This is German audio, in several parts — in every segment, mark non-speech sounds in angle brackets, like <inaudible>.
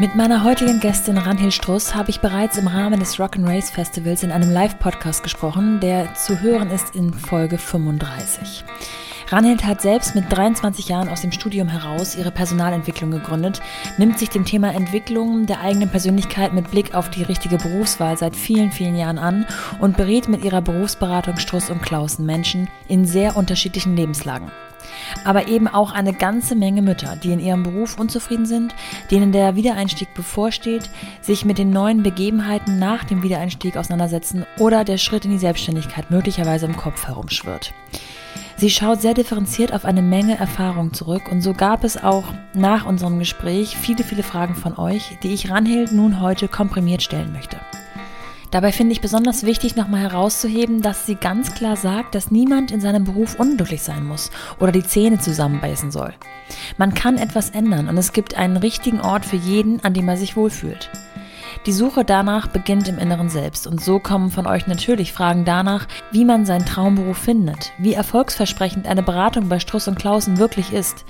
Mit meiner heutigen Gästin Ranhil Struss habe ich bereits im Rahmen des Rock and Race Festivals in einem Live-Podcast gesprochen, der zu hören ist in Folge 35. Ranhild hat selbst mit 23 Jahren aus dem Studium heraus ihre Personalentwicklung gegründet, nimmt sich dem Thema Entwicklung der eigenen Persönlichkeit mit Blick auf die richtige Berufswahl seit vielen, vielen Jahren an und berät mit ihrer Berufsberatung Struss und Klausen Menschen in sehr unterschiedlichen Lebenslagen aber eben auch eine ganze Menge Mütter, die in ihrem Beruf unzufrieden sind, denen der Wiedereinstieg bevorsteht, sich mit den neuen Begebenheiten nach dem Wiedereinstieg auseinandersetzen oder der Schritt in die Selbstständigkeit möglicherweise im Kopf herumschwirrt. Sie schaut sehr differenziert auf eine Menge Erfahrung zurück und so gab es auch nach unserem Gespräch viele, viele Fragen von euch, die ich Ranhild nun heute komprimiert stellen möchte. Dabei finde ich besonders wichtig, nochmal herauszuheben, dass sie ganz klar sagt, dass niemand in seinem Beruf unglücklich sein muss oder die Zähne zusammenbeißen soll. Man kann etwas ändern und es gibt einen richtigen Ort für jeden, an dem er sich wohlfühlt. Die Suche danach beginnt im Inneren selbst und so kommen von euch natürlich Fragen danach, wie man seinen Traumberuf findet, wie erfolgsversprechend eine Beratung bei Struss und Klausen wirklich ist,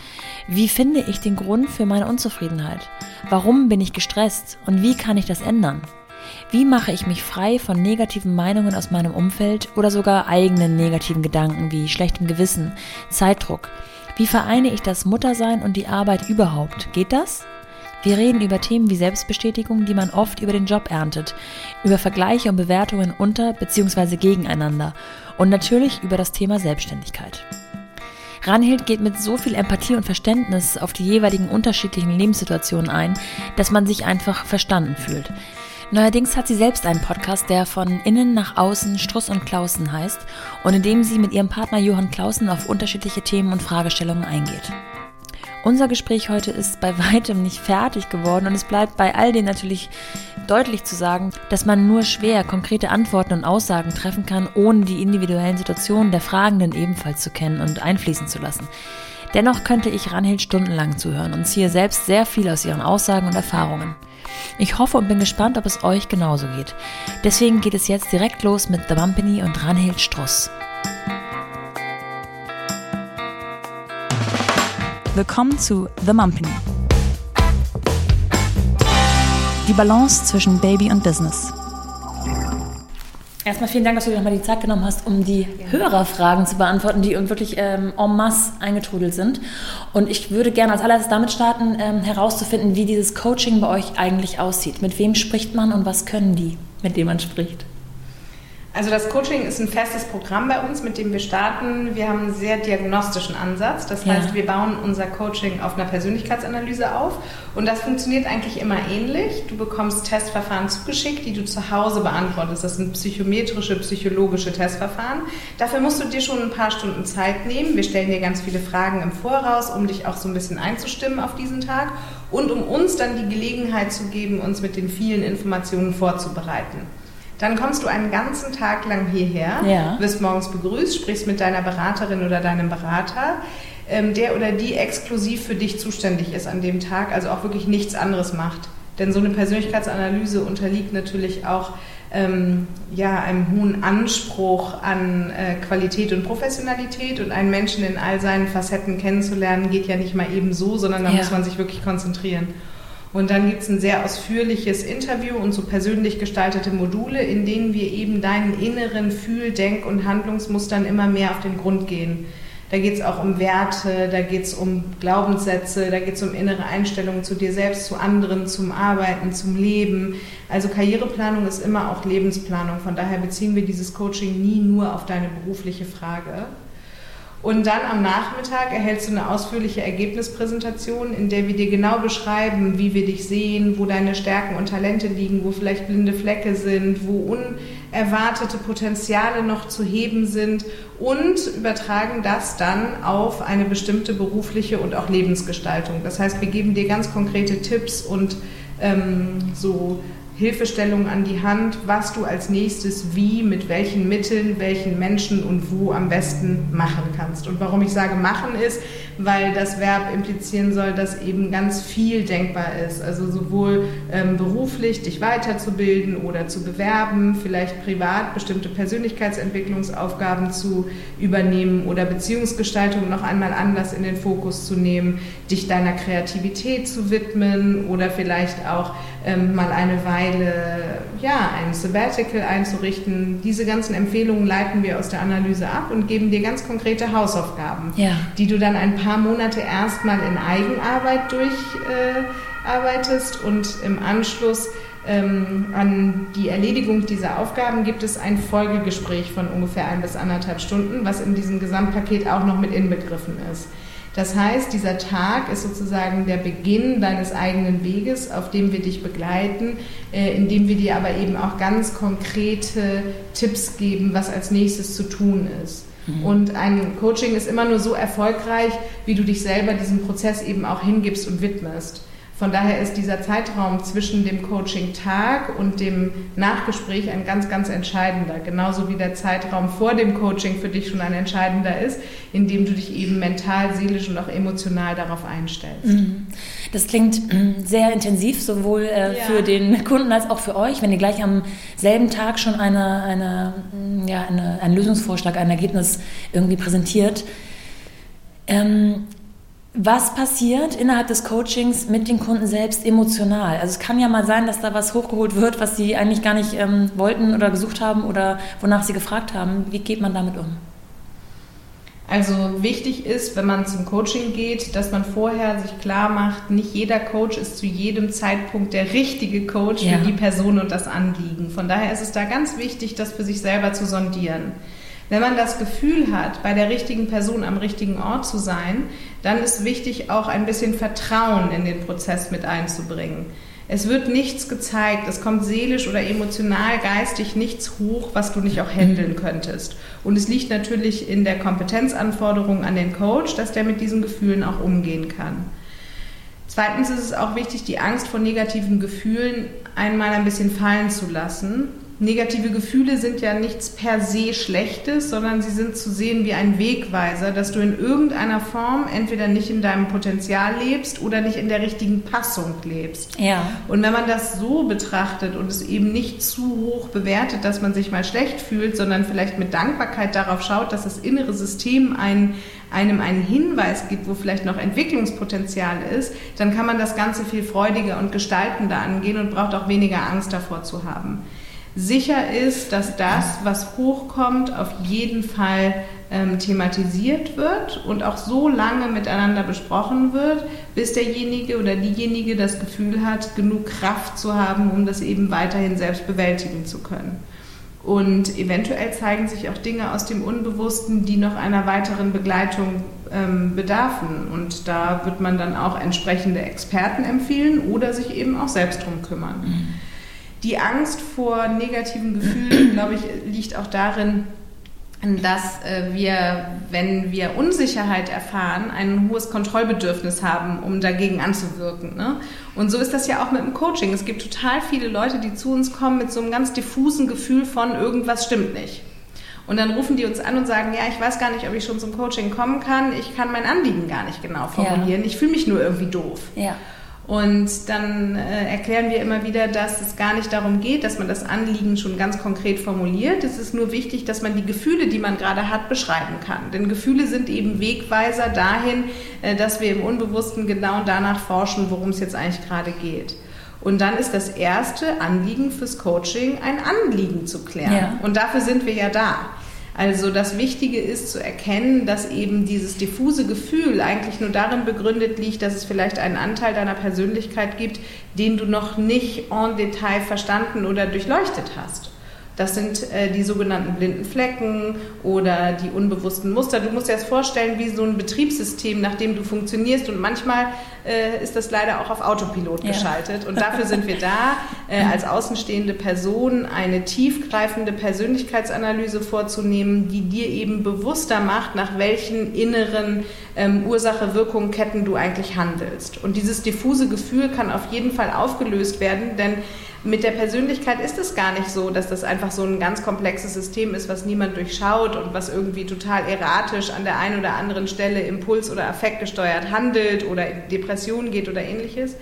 wie finde ich den Grund für meine Unzufriedenheit, warum bin ich gestresst und wie kann ich das ändern. Wie mache ich mich frei von negativen Meinungen aus meinem Umfeld oder sogar eigenen negativen Gedanken wie schlechtem Gewissen, Zeitdruck? Wie vereine ich das Muttersein und die Arbeit überhaupt? Geht das? Wir reden über Themen wie Selbstbestätigung, die man oft über den Job erntet, über Vergleiche und Bewertungen unter bzw. gegeneinander und natürlich über das Thema Selbstständigkeit. Ranhild geht mit so viel Empathie und Verständnis auf die jeweiligen unterschiedlichen Lebenssituationen ein, dass man sich einfach verstanden fühlt. Neuerdings hat sie selbst einen Podcast, der von innen nach außen Struss und Klausen heißt und in dem sie mit ihrem Partner Johann Klausen auf unterschiedliche Themen und Fragestellungen eingeht. Unser Gespräch heute ist bei <laughs> weitem nicht fertig geworden und es bleibt bei all dem natürlich deutlich zu sagen, dass man nur schwer konkrete Antworten und Aussagen treffen kann, ohne die individuellen Situationen der Fragenden ebenfalls zu kennen und einfließen zu lassen. Dennoch könnte ich Ranhild stundenlang zuhören und ziehe selbst sehr viel aus ihren Aussagen und Erfahrungen. Ich hoffe und bin gespannt, ob es euch genauso geht. Deswegen geht es jetzt direkt los mit The Bumpany und Ranhild Struss. Willkommen zu The Mumpany. Die Balance zwischen Baby und Business. Erstmal vielen Dank, dass du dir nochmal die Zeit genommen hast, um die ja. Hörerfragen zu beantworten, die wirklich ähm, en masse eingetrudelt sind. Und ich würde gerne als allererstes damit starten, ähm, herauszufinden, wie dieses Coaching bei euch eigentlich aussieht. Mit wem spricht man und was können die, mit denen man spricht? Also das Coaching ist ein festes Programm bei uns, mit dem wir starten. Wir haben einen sehr diagnostischen Ansatz. Das ja. heißt, wir bauen unser Coaching auf einer Persönlichkeitsanalyse auf. Und das funktioniert eigentlich immer ähnlich. Du bekommst Testverfahren zugeschickt, die du zu Hause beantwortest. Das sind psychometrische, psychologische Testverfahren. Dafür musst du dir schon ein paar Stunden Zeit nehmen. Wir stellen dir ganz viele Fragen im Voraus, um dich auch so ein bisschen einzustimmen auf diesen Tag und um uns dann die Gelegenheit zu geben, uns mit den vielen Informationen vorzubereiten. Dann kommst du einen ganzen Tag lang hierher, ja. wirst morgens begrüßt, sprichst mit deiner Beraterin oder deinem Berater, ähm, der oder die exklusiv für dich zuständig ist an dem Tag, also auch wirklich nichts anderes macht. Denn so eine Persönlichkeitsanalyse unterliegt natürlich auch ähm, ja, einem hohen Anspruch an äh, Qualität und Professionalität und einen Menschen in all seinen Facetten kennenzulernen, geht ja nicht mal eben so, sondern da ja. muss man sich wirklich konzentrieren. Und dann gibt es ein sehr ausführliches Interview und so persönlich gestaltete Module, in denen wir eben deinen inneren Fühl-, Denk- und Handlungsmustern immer mehr auf den Grund gehen. Da geht es auch um Werte, da geht es um Glaubenssätze, da geht es um innere Einstellungen zu dir selbst, zu anderen, zum Arbeiten, zum Leben. Also Karriereplanung ist immer auch Lebensplanung. Von daher beziehen wir dieses Coaching nie nur auf deine berufliche Frage. Und dann am Nachmittag erhältst du eine ausführliche Ergebnispräsentation, in der wir dir genau beschreiben, wie wir dich sehen, wo deine Stärken und Talente liegen, wo vielleicht blinde Flecke sind, wo unerwartete Potenziale noch zu heben sind und übertragen das dann auf eine bestimmte berufliche und auch Lebensgestaltung. Das heißt, wir geben dir ganz konkrete Tipps und ähm, so Hilfestellung an die Hand, was du als nächstes wie, mit welchen Mitteln, welchen Menschen und wo am besten machen kannst. Und warum ich sage machen ist, weil das Verb implizieren soll, dass eben ganz viel denkbar ist. Also sowohl ähm, beruflich dich weiterzubilden oder zu bewerben, vielleicht privat bestimmte Persönlichkeitsentwicklungsaufgaben zu übernehmen oder Beziehungsgestaltung noch einmal anders in den Fokus zu nehmen, dich deiner Kreativität zu widmen oder vielleicht auch ähm, mal eine Weile ja, ein Sabbatical einzurichten. Diese ganzen Empfehlungen leiten wir aus der Analyse ab und geben dir ganz konkrete Hausaufgaben, ja. die du dann ein paar Monate erstmal in Eigenarbeit durcharbeitest äh, und im Anschluss ähm, an die Erledigung dieser Aufgaben gibt es ein Folgegespräch von ungefähr ein bis anderthalb Stunden, was in diesem Gesamtpaket auch noch mit inbegriffen ist. Das heißt, dieser Tag ist sozusagen der Beginn deines eigenen Weges, auf dem wir dich begleiten, äh, indem wir dir aber eben auch ganz konkrete Tipps geben, was als nächstes zu tun ist. Mhm. Und ein Coaching ist immer nur so erfolgreich, wie du dich selber diesem Prozess eben auch hingibst und widmest. Von daher ist dieser Zeitraum zwischen dem Coaching-Tag und dem Nachgespräch ein ganz, ganz entscheidender. Genauso wie der Zeitraum vor dem Coaching für dich schon ein entscheidender ist, indem du dich eben mental, seelisch und auch emotional darauf einstellst. Mhm. Das klingt mm, sehr intensiv, sowohl äh, ja. für den Kunden als auch für euch, wenn ihr gleich am selben Tag schon eine, eine, mm, ja, eine, einen Lösungsvorschlag, ein Ergebnis irgendwie präsentiert. Ähm, was passiert innerhalb des Coachings mit den Kunden selbst emotional? Also es kann ja mal sein, dass da was hochgeholt wird, was sie eigentlich gar nicht ähm, wollten oder gesucht haben oder wonach sie gefragt haben. Wie geht man damit um? Also wichtig ist, wenn man zum Coaching geht, dass man vorher sich klar macht, nicht jeder Coach ist zu jedem Zeitpunkt der richtige Coach ja. für die Person und das Anliegen. Von daher ist es da ganz wichtig, das für sich selber zu sondieren. Wenn man das Gefühl hat, bei der richtigen Person am richtigen Ort zu sein, dann ist wichtig, auch ein bisschen Vertrauen in den Prozess mit einzubringen. Es wird nichts gezeigt, es kommt seelisch oder emotional, geistig nichts hoch, was du nicht auch handeln könntest. Und es liegt natürlich in der Kompetenzanforderung an den Coach, dass der mit diesen Gefühlen auch umgehen kann. Zweitens ist es auch wichtig, die Angst vor negativen Gefühlen einmal ein bisschen fallen zu lassen Negative Gefühle sind ja nichts per se Schlechtes, sondern sie sind zu sehen wie ein Wegweiser, dass du in irgendeiner Form entweder nicht in deinem Potenzial lebst oder nicht in der richtigen Passung lebst. Ja. Und wenn man das so betrachtet und es eben nicht zu hoch bewertet, dass man sich mal schlecht fühlt, sondern vielleicht mit Dankbarkeit darauf schaut, dass das innere System einen, einem einen Hinweis gibt, wo vielleicht noch Entwicklungspotenzial ist, dann kann man das Ganze viel freudiger und gestaltender angehen und braucht auch weniger Angst davor zu haben. Sicher ist, dass das, was hochkommt, auf jeden Fall ähm, thematisiert wird und auch so lange miteinander besprochen wird, bis derjenige oder diejenige das Gefühl hat, genug Kraft zu haben, um das eben weiterhin selbst bewältigen zu können. Und eventuell zeigen sich auch Dinge aus dem Unbewussten, die noch einer weiteren Begleitung ähm, bedarfen. Und da wird man dann auch entsprechende Experten empfehlen oder sich eben auch selbst drum kümmern. Mhm. Die Angst vor negativen Gefühlen, <clears throat> glaube ich, liegt auch darin, dass äh, wir, wenn wir Unsicherheit erfahren, ein hohes Kontrollbedürfnis haben, um dagegen anzuwirken. Ne? Und so ist das ja auch mit dem Coaching. Es gibt total viele Leute, die zu uns kommen mit so einem ganz diffusen Gefühl von irgendwas stimmt nicht. Und dann rufen die uns an und sagen, ja, ich weiß gar nicht, ob ich schon zum Coaching kommen kann. Ich kann mein Anliegen gar nicht genau formulieren. Ja. Ich fühle mich nur irgendwie doof. Ja. Und dann äh, erklären wir immer wieder, dass es gar nicht darum geht, dass man das Anliegen schon ganz konkret formuliert. Es ist nur wichtig, dass man die Gefühle, die man gerade hat, beschreiben kann. Denn Gefühle sind eben Wegweiser dahin, äh, dass wir im Unbewussten genau danach forschen, worum es jetzt eigentlich gerade geht. Und dann ist das erste Anliegen fürs Coaching, ein Anliegen zu klären. Ja. Und dafür sind wir ja da. Also das Wichtige ist zu erkennen, dass eben dieses diffuse Gefühl eigentlich nur darin begründet liegt, dass es vielleicht einen Anteil deiner Persönlichkeit gibt, den du noch nicht en Detail verstanden oder durchleuchtet hast. Das sind äh, die sogenannten blinden Flecken oder die unbewussten Muster. Du musst dir das vorstellen wie so ein Betriebssystem, nach dem du funktionierst. Und manchmal äh, ist das leider auch auf Autopilot ja. geschaltet. Und dafür sind wir da, <laughs> äh, als außenstehende Person eine tiefgreifende Persönlichkeitsanalyse vorzunehmen, die dir eben bewusster macht, nach welchen inneren ähm, Ursache-Wirkung-Ketten du eigentlich handelst. Und dieses diffuse Gefühl kann auf jeden Fall aufgelöst werden, denn mit der Persönlichkeit ist es gar nicht so, dass das einfach so ein ganz komplexes System ist, was niemand durchschaut und was irgendwie total erratisch an der einen oder anderen Stelle impuls- oder affektgesteuert handelt oder in Depressionen geht oder ähnliches,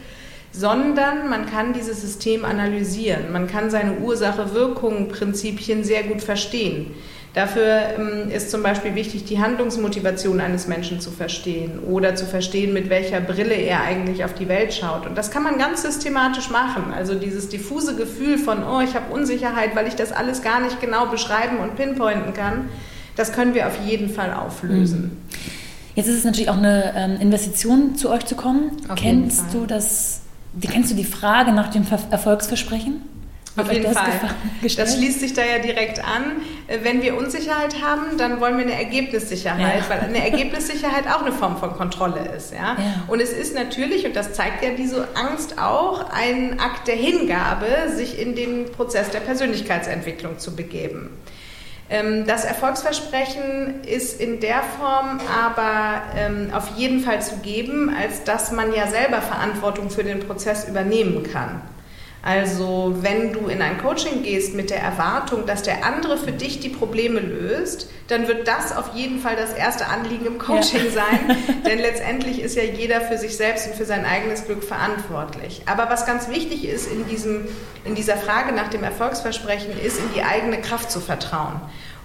sondern man kann dieses System analysieren. Man kann seine Ursache-Wirkung-Prinzipien sehr gut verstehen. Dafür ähm, ist zum Beispiel wichtig, die Handlungsmotivation eines Menschen zu verstehen oder zu verstehen, mit welcher Brille er eigentlich auf die Welt schaut. Und das kann man ganz systematisch machen. Also dieses diffuse Gefühl von, oh, ich habe Unsicherheit, weil ich das alles gar nicht genau beschreiben und pinpointen kann, das können wir auf jeden Fall auflösen. Mhm. Jetzt ist es natürlich auch eine ähm, Investition, zu euch zu kommen. Auf Kennst du das, kennst du die Frage nach dem Erfolgsversprechen? Auf jeden Fall. Das schließt sich da ja direkt an. Äh, wenn wir Unsicherheit haben, dann wollen wir eine Ergebnissicherheit, ja. weil eine Ergebnissicherheit auch eine Form von Kontrolle ist. Ja? ja? Und es ist natürlich, und das zeigt ja diese Angst auch, ein Akt der Hingabe, sich in den Prozess der Persönlichkeitsentwicklung zu begeben. Ähm, das Erfolgsversprechen ist in der Form aber ähm, auf jeden Fall zu geben, als dass man ja selber Verantwortung für den Prozess übernehmen kann. Also wenn du in ein Coaching gehst mit der Erwartung, dass der andere für dich die Probleme löst, dann wird das auf jeden Fall das erste Anliegen im Coaching ja. sein, <laughs> denn letztendlich ist ja jeder für sich selbst und für sein eigenes Glück verantwortlich. Aber was ganz wichtig ist in, diesem, in dieser Frage nach dem Erfolgsversprechen, ist in die eigene Kraft zu vertrauen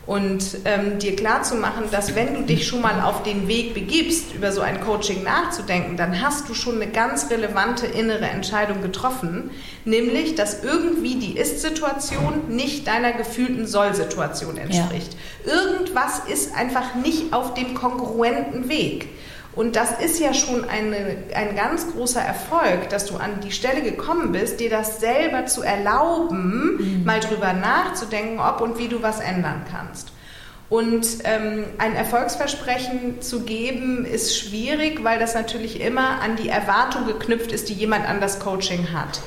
und ähm, dir klar zu machen, dass wenn du dich schon mal auf den Weg begibst, über so ein Coaching nachzudenken, dann hast du schon eine ganz relevante innere Entscheidung getroffen, nämlich, dass irgendwie die Ist-Situation nicht deiner gefühlten Soll-Situation entspricht. Ja. Irgendwas ist einfach nicht auf dem kongruenten Weg. Und das ist ja schon eine, ein ganz großer Erfolg, dass du an die Stelle gekommen bist, dir das selber zu erlauben, mhm. mal drüber nachzudenken, ob und wie du was ändern kannst. Und ähm, ein Erfolgsversprechen zu geben ist schwierig, weil das natürlich immer an die Erwartung geknüpft ist, die jemand an das Coaching hat.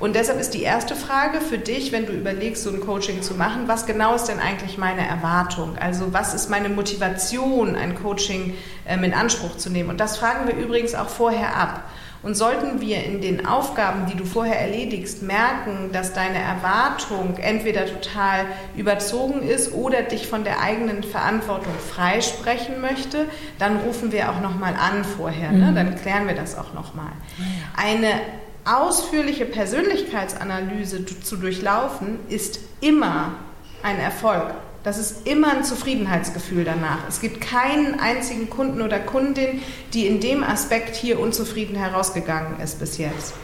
Und deshalb ist die erste Frage für dich, wenn du überlegst, so ein Coaching zu machen, was genau ist denn eigentlich meine Erwartung? Also was ist meine Motivation, ein Coaching ähm, in Anspruch zu nehmen? Und das fragen wir übrigens auch vorher ab. Und sollten wir in den Aufgaben, die du vorher erledigst, merken, dass deine Erwartung entweder total überzogen ist oder dich von der eigenen Verantwortung freisprechen möchte, dann rufen wir auch nochmal an vorher. Ne? Mhm. Dann klären wir das auch nochmal. Eine ausführliche Persönlichkeitsanalyse zu durchlaufen, ist immer ein Erfolg. Das ist immer ein Zufriedenheitsgefühl danach. Es gibt keinen einzigen Kunden oder Kundin, die in dem Aspekt hier unzufrieden herausgegangen ist bis jetzt.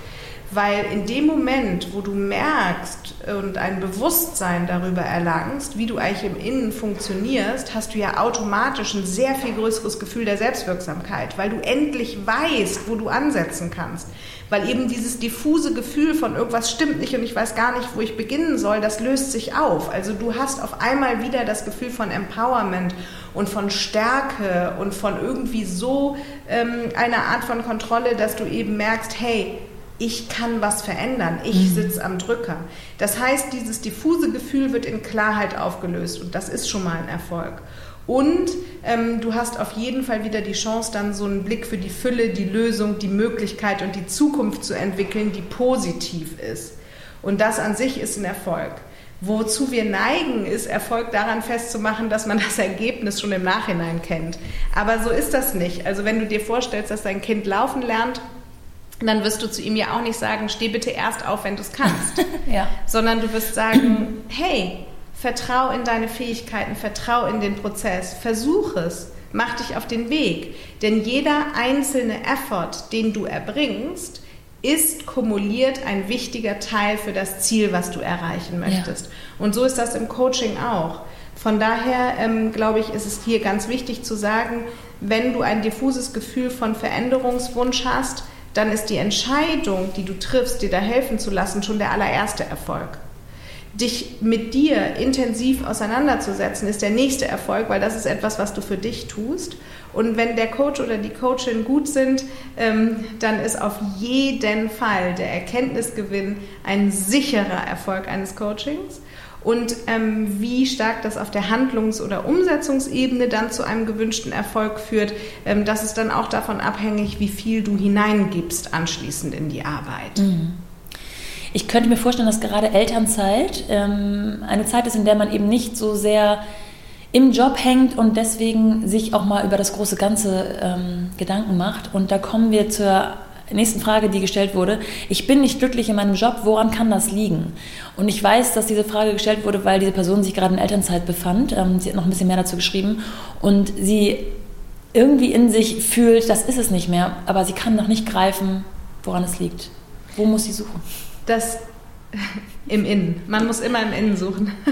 Weil in dem Moment, wo du merkst und ein Bewusstsein darüber erlangst, wie du eigentlich im Innen funktionierst, hast du ja automatisch ein sehr viel größeres Gefühl der Selbstwirksamkeit, weil du endlich weißt, wo du ansetzen kannst. Weil eben dieses diffuse Gefühl von irgendwas stimmt nicht und ich weiß gar nicht, wo ich beginnen soll, das löst sich auf. Also du hast auf einmal wieder das Gefühl von Empowerment und von Stärke und von irgendwie so ähm, einer Art von Kontrolle, dass du eben merkst, hey, ich kann was verändern, ich mhm. sitze am Drücker. Das heißt, dieses diffuse Gefühl wird in Klarheit aufgelöst und das ist schon mal ein Erfolg. Und ähm, du hast auf jeden Fall wieder die Chance, dann so einen Blick für die Fülle, die Lösung, die Möglichkeit und die Zukunft zu entwickeln, die positiv ist. Und das an sich ist ein Erfolg. Wozu wir neigen, ist Erfolg daran festzumachen, dass man das Ergebnis schon im Nachhinein kennt. Aber so ist das nicht. Also wenn du dir vorstellst, dass dein Kind laufen lernt, dann wirst du zu ihm ja auch nicht sagen, steh bitte erst auf, wenn du es kannst. <laughs> ja. Sondern du wirst sagen, hey, vertrau in deine Fähigkeiten, vertrau in den Prozess, versuch es, mach dich auf den Weg. Denn jeder einzelne Effort, den du erbringst, ist kumuliert ein wichtiger Teil für das Ziel, was du erreichen möchtest. Ja. Und so ist das im Coaching auch. Von daher ähm, glaube ich, ist es hier ganz wichtig zu sagen, wenn du ein diffuses Gefühl von Veränderungswunsch hast, dann ist die Entscheidung, die du triffst, dir da helfen zu lassen, schon der allererste Erfolg. dich mit dir intensiv auseinanderzusetzen, ist der nächste Erfolg, weil das ist etwas, was du für dich tust. Und wenn der Coach oder die Coachin gut sind, ähm, dann ist auf jeden Fall der Erkenntnisgewinn ein sicherer Erfolg eines Coachings. Und ähm, wie stark das auf der Handlungs- oder Umsetzungsebene dann zu einem gewünschten Erfolg führt, ähm, das ist dann auch davon abhängig, wie viel du hineingibst anschließend in die Arbeit. Mhm. Ich könnte mir vorstellen, dass gerade Elternzeit ähm, eine Zeit ist, in der man eben nicht so sehr im Job hängt und deswegen sich auch mal über das große Ganze ähm, Gedanken macht. Und da kommen wir zur nächsten Frage, die gestellt wurde. Ich bin nicht glücklich in meinem Job, woran kann das liegen? Und ich weiß, dass diese Frage gestellt wurde, weil diese Person sich gerade in Elternzeit befand. Ähm, sie hat noch ein bisschen mehr dazu geschrieben. Und sie irgendwie in sich fühlt, das ist es nicht mehr, aber sie kann noch nicht greifen, woran es liegt. Wo muss sie suchen? Das <laughs> im Innen. Man muss immer im Innen suchen. <laughs>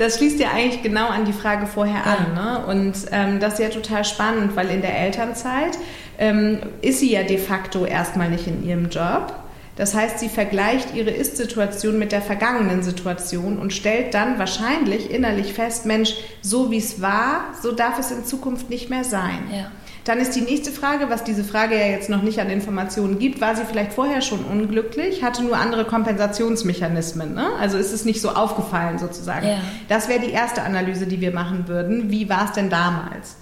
Das schließt ja eigentlich genau an die Frage vorher an. Ne? Und ähm, das ist ja total spannend, weil in der Elternzeit ähm, ist sie ja de facto erstmal nicht in ihrem Job. Das heißt, sie vergleicht ihre Ist-Situation mit der vergangenen Situation und stellt dann wahrscheinlich innerlich fest, Mensch, so wie es war, so darf es in Zukunft nicht mehr sein. Ja. Dann ist die nächste Frage, was diese Frage ja jetzt noch nicht an Informationen gibt, war sie vielleicht vorher schon unglücklich, hatte nur andere Kompensationsmechanismen. Ne? Also ist es nicht so aufgefallen sozusagen. Ja. Das wäre die erste Analyse, die wir machen würden. Wie war es denn damals?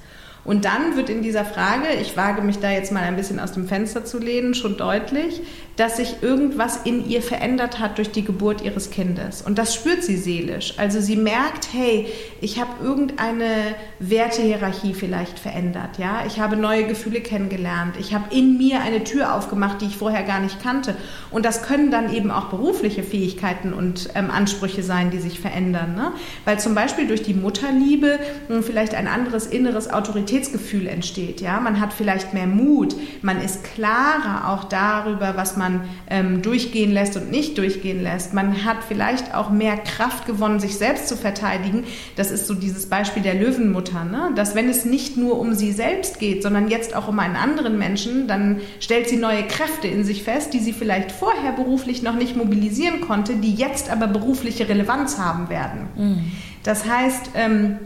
Und dann wird in dieser Frage, ich wage mich da jetzt mal ein bisschen aus dem Fenster zu lehnen, schon deutlich, dass sich irgendwas in ihr verändert hat durch die Geburt ihres Kindes. Und das spürt sie seelisch. Also sie merkt, hey, ich habe irgendeine Wertehierarchie vielleicht verändert. Ja, ich habe neue Gefühle kennengelernt. Ich habe in mir eine Tür aufgemacht, die ich vorher gar nicht kannte. Und das können dann eben auch berufliche Fähigkeiten und ähm, Ansprüche sein, die sich verändern. Ne? Weil zum Beispiel durch die Mutterliebe mh, hm, vielleicht ein anderes inneres Autoritäts Identitätsgefühl entsteht. Ja? Man hat vielleicht mehr Mut, man ist klarer auch darüber, was man ähm, durchgehen lässt und nicht durchgehen lässt. Man hat vielleicht auch mehr Kraft gewonnen, sich selbst zu verteidigen. Das ist so dieses Beispiel der Löwenmutter, ne? dass wenn es nicht nur um sie selbst geht, sondern jetzt auch um einen anderen Menschen, dann stellt sie neue Kräfte in sich fest, die sie vielleicht vorher beruflich noch nicht mobilisieren konnte, die jetzt aber berufliche Relevanz haben werden. Mhm. Das heißt, ähm,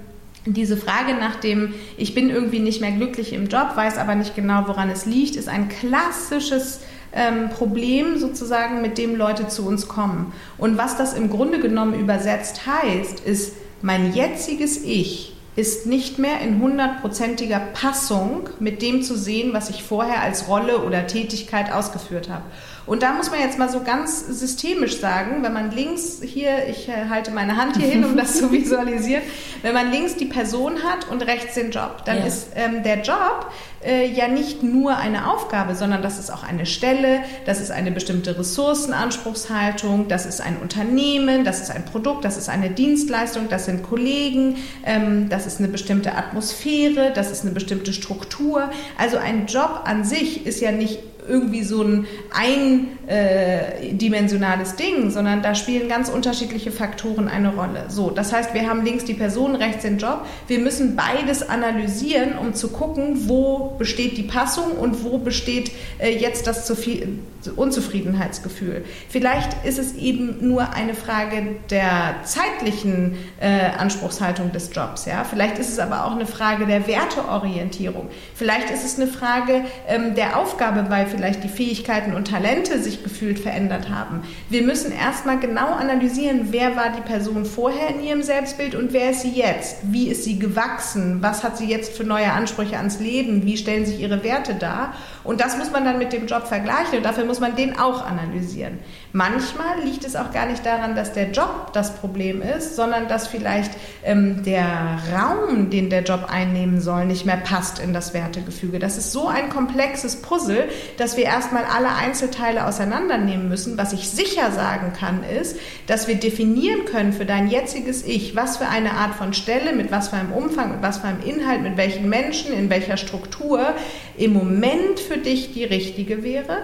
diese Frage nach dem, ich bin irgendwie nicht mehr glücklich im Job, weiß aber nicht genau, woran es liegt, ist ein klassisches ähm, Problem sozusagen, mit dem Leute zu uns kommen. Und was das im Grunde genommen übersetzt heißt, ist, mein jetziges Ich ist nicht mehr in hundertprozentiger Passung mit dem zu sehen, was ich vorher als Rolle oder Tätigkeit ausgeführt habe. Und da muss man jetzt mal so ganz systemisch sagen, wenn man links hier, ich äh, halte meine Hand hier hin, um das zu <laughs> visualisieren, wenn man links die Person hat und rechts den Job, dann ja. ist ähm, der Job äh, ja nicht nur eine Aufgabe, sondern das ist auch eine Stelle, das ist eine bestimmte Ressourcenanspruchshaltung, das ist ein Unternehmen, das ist ein Produkt, das ist eine Dienstleistung, das sind Kollegen, ähm, das ist eine bestimmte Atmosphäre, das ist eine bestimmte Struktur. Also ein Job an sich ist ja nicht irgendwie so ein eindimensionales Ding, sondern da spielen ganz unterschiedliche Faktoren eine Rolle. So, das heißt, wir haben links die Person, rechts den Job. Wir müssen beides analysieren, um zu gucken, wo besteht die Passung und wo besteht äh, jetzt das zu viel Unzufriedenheitsgefühl. Vielleicht ist es eben nur eine Frage der zeitlichen äh, Anspruchshaltung des Jobs. Ja? Vielleicht ist es aber auch eine Frage der Werteorientierung. Vielleicht ist es eine Frage ähm, der Aufgabe, weil vielleicht die Fähigkeiten und Talente sich gefühlt verändert haben. Wir müssen erstmal genau analysieren, wer war die Person vorher in ihrem Selbstbild und wer ist sie jetzt? Wie ist sie gewachsen? Was hat sie jetzt für neue Ansprüche ans Leben? Wie stellen sich ihre Werte dar? Und das muss man dann mit dem Job vergleichen und dafür muss man den auch analysieren. Manchmal liegt es auch gar nicht daran, dass der Job das Problem ist, sondern dass vielleicht ähm, der Raum, den der Job einnehmen soll, nicht mehr passt in das Wertegefüge. Das ist so ein komplexes Puzzle, dass wir erstmal alle Einzelteile auseinandernehmen müssen. Was ich sicher sagen kann, ist, dass wir definieren können für dein jetziges Ich, was für eine Art von Stelle, mit was für einem Umfang, mit was für einem Inhalt, mit welchen Menschen, in welcher Struktur im Moment für dich die richtige wäre,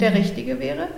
der mhm. richtige wäre.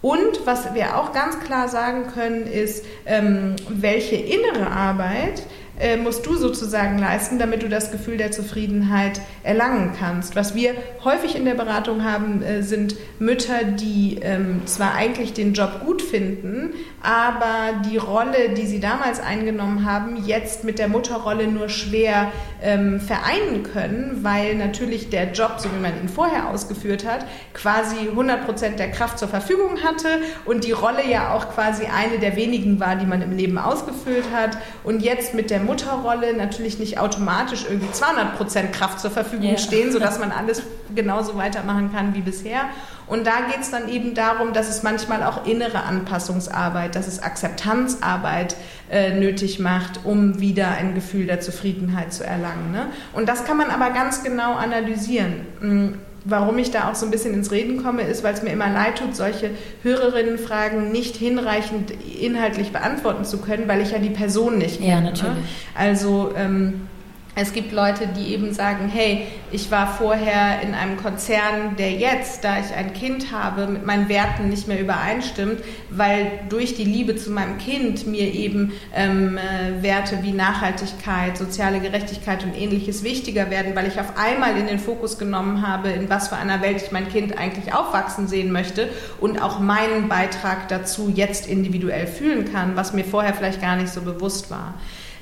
Und was wir auch ganz klar sagen können, ist, ähm, welche innere Arbeit äh, musst du sozusagen leisten, damit du das Gefühl der Zufriedenheit erlangen kannst. Was wir häufig in der Beratung haben, äh, sind Mütter, die ähm, zwar eigentlich den Job gut finden, aber die Rolle, die sie damals eingenommen haben, jetzt mit der Mutterrolle nur schwer ähm, vereinen können, weil natürlich der Job, so wie man ihn vorher ausgeführt hat, quasi 100 Prozent der Kraft zur Verfügung hatte und die Rolle ja auch quasi eine der wenigen war, die man im Leben ausgefüllt hat und jetzt mit der Mutterrolle natürlich nicht automatisch irgendwie 200 Prozent Kraft zur Verfügung yeah. stehen, sodass man alles genauso weitermachen kann wie bisher. Und da geht es dann eben darum, dass es manchmal auch innere Anpassungsarbeit, dass es Akzeptanzarbeit äh, nötig macht, um wieder ein Gefühl der Zufriedenheit zu erlangen. Ne? Und das kann man aber ganz genau analysieren. Warum ich da auch so ein bisschen ins Reden komme, ist, weil es mir immer leid tut, solche Hörerinnenfragen nicht hinreichend inhaltlich beantworten zu können, weil ich ja die Person nicht kenne. Ja, natürlich. Ne? Also ähm, es gibt Leute, die eben sagen, hey, ich war vorher in einem Konzern, der jetzt, da ich ein Kind habe, mit meinen Werten nicht mehr übereinstimmt, weil durch die Liebe zu meinem Kind mir eben ähm, äh, Werte wie Nachhaltigkeit, soziale Gerechtigkeit und ähnliches wichtiger werden, weil ich auf einmal in den Fokus genommen habe, in was für einer Welt ich mein Kind eigentlich aufwachsen sehen möchte und auch meinen Beitrag dazu jetzt individuell fühlen kann, was mir vorher vielleicht gar nicht so bewusst war.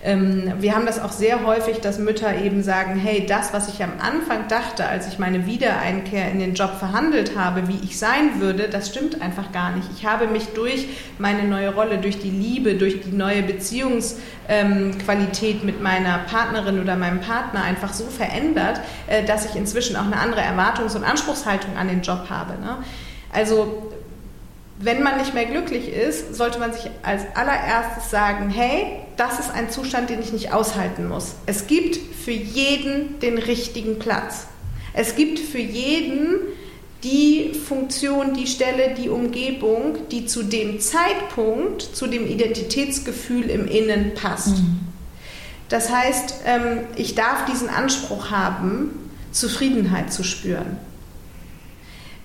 Ähm, wir haben das auch sehr häufig, dass Mütter eben sagen, hey, das, was ich am Anfang dachte, als ich meine Wiedereinkehr in den Job verhandelt habe, wie ich sein würde, das stimmt einfach gar nicht. Ich habe mich durch meine neue Rolle, durch die Liebe, durch die neue Beziehungsqualität mit meiner Partnerin oder meinem Partner einfach so verändert, äh, dass ich inzwischen auch eine andere Erwartungs- und Anspruchshaltung an den Job habe. Ne? Also wenn man nicht mehr glücklich ist, sollte man sich als allererstes sagen, hey, das ist ein Zustand, den ich nicht aushalten muss. Es gibt für jeden den richtigen Platz. Es gibt für jeden die Funktion, die Stelle, die Umgebung, die zu dem Zeitpunkt, zu dem Identitätsgefühl im Innen passt. Mhm. Das heißt, ähm, ich darf diesen Anspruch haben, Zufriedenheit zu spüren.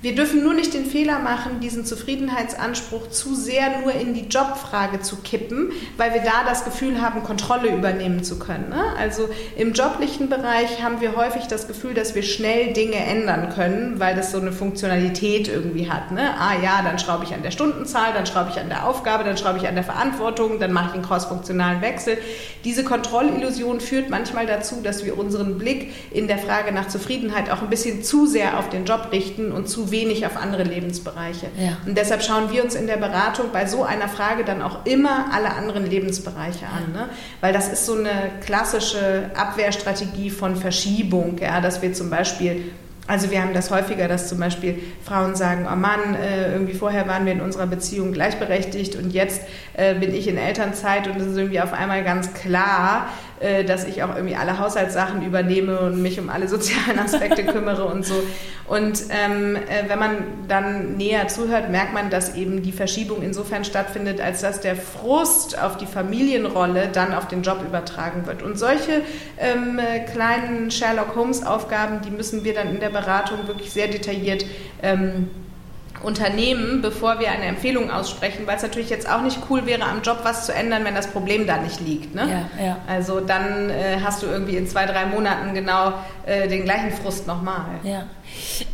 Wir dürfen nur nicht den Fehler machen, diesen Zufriedenheitsanspruch zu sehr nur in die Jobfrage zu kippen, weil wir da das Gefühl haben, Kontrolle übernehmen zu können. Ne? Also im joblichen Bereich haben wir häufig das Gefühl, dass wir schnell Dinge ändern können, weil das so eine Funktionalität irgendwie hat. Ne? Ah ja, dann schraube ich an der Stundenzahl, dann schraube ich an der Aufgabe, dann schraube ich an der Verantwortung, dann mache ich einen crossfunktionalen Wechsel. Diese Kontrollillusion führt manchmal dazu, dass wir unseren Blick in der Frage nach Zufriedenheit auch ein bisschen zu sehr auf den Job richten und zu wenig auf andere Lebensbereiche. Ja. Und deshalb schauen wir uns in der Beratung bei so einer Frage dann auch immer alle anderen Lebensbereiche an. Ne? Weil das ist so eine klassische Abwehrstrategie von Verschiebung, ja? dass wir zum Beispiel also wir haben das häufiger, dass zum Beispiel Frauen sagen, oh Mann, äh, irgendwie vorher waren wir in unserer Beziehung gleichberechtigt und jetzt äh, bin ich in Elternzeit und es ist irgendwie auf einmal ganz klar, äh, dass ich auch irgendwie alle Haushaltssachen übernehme und mich um alle sozialen <laughs> Aspekte kümmere und so. Und ähm, äh, wenn man dann näher zuhört, merkt man, dass eben die Verschiebung insofern stattfindet, als dass der Frust auf die Familienrolle dann auf den Job übertragen wird. Und solche ähm, kleinen Sherlock Holmes-Aufgaben, die müssen wir dann in der Beratung wirklich sehr detailliert ähm, Unternehmen, bevor wir eine Empfehlung aussprechen, weil es natürlich jetzt auch nicht cool wäre, am Job was zu ändern, wenn das Problem da nicht liegt. Ne? Ja, ja. Also dann äh, hast du irgendwie in zwei, drei Monaten genau äh, den gleichen Frust nochmal. Ja.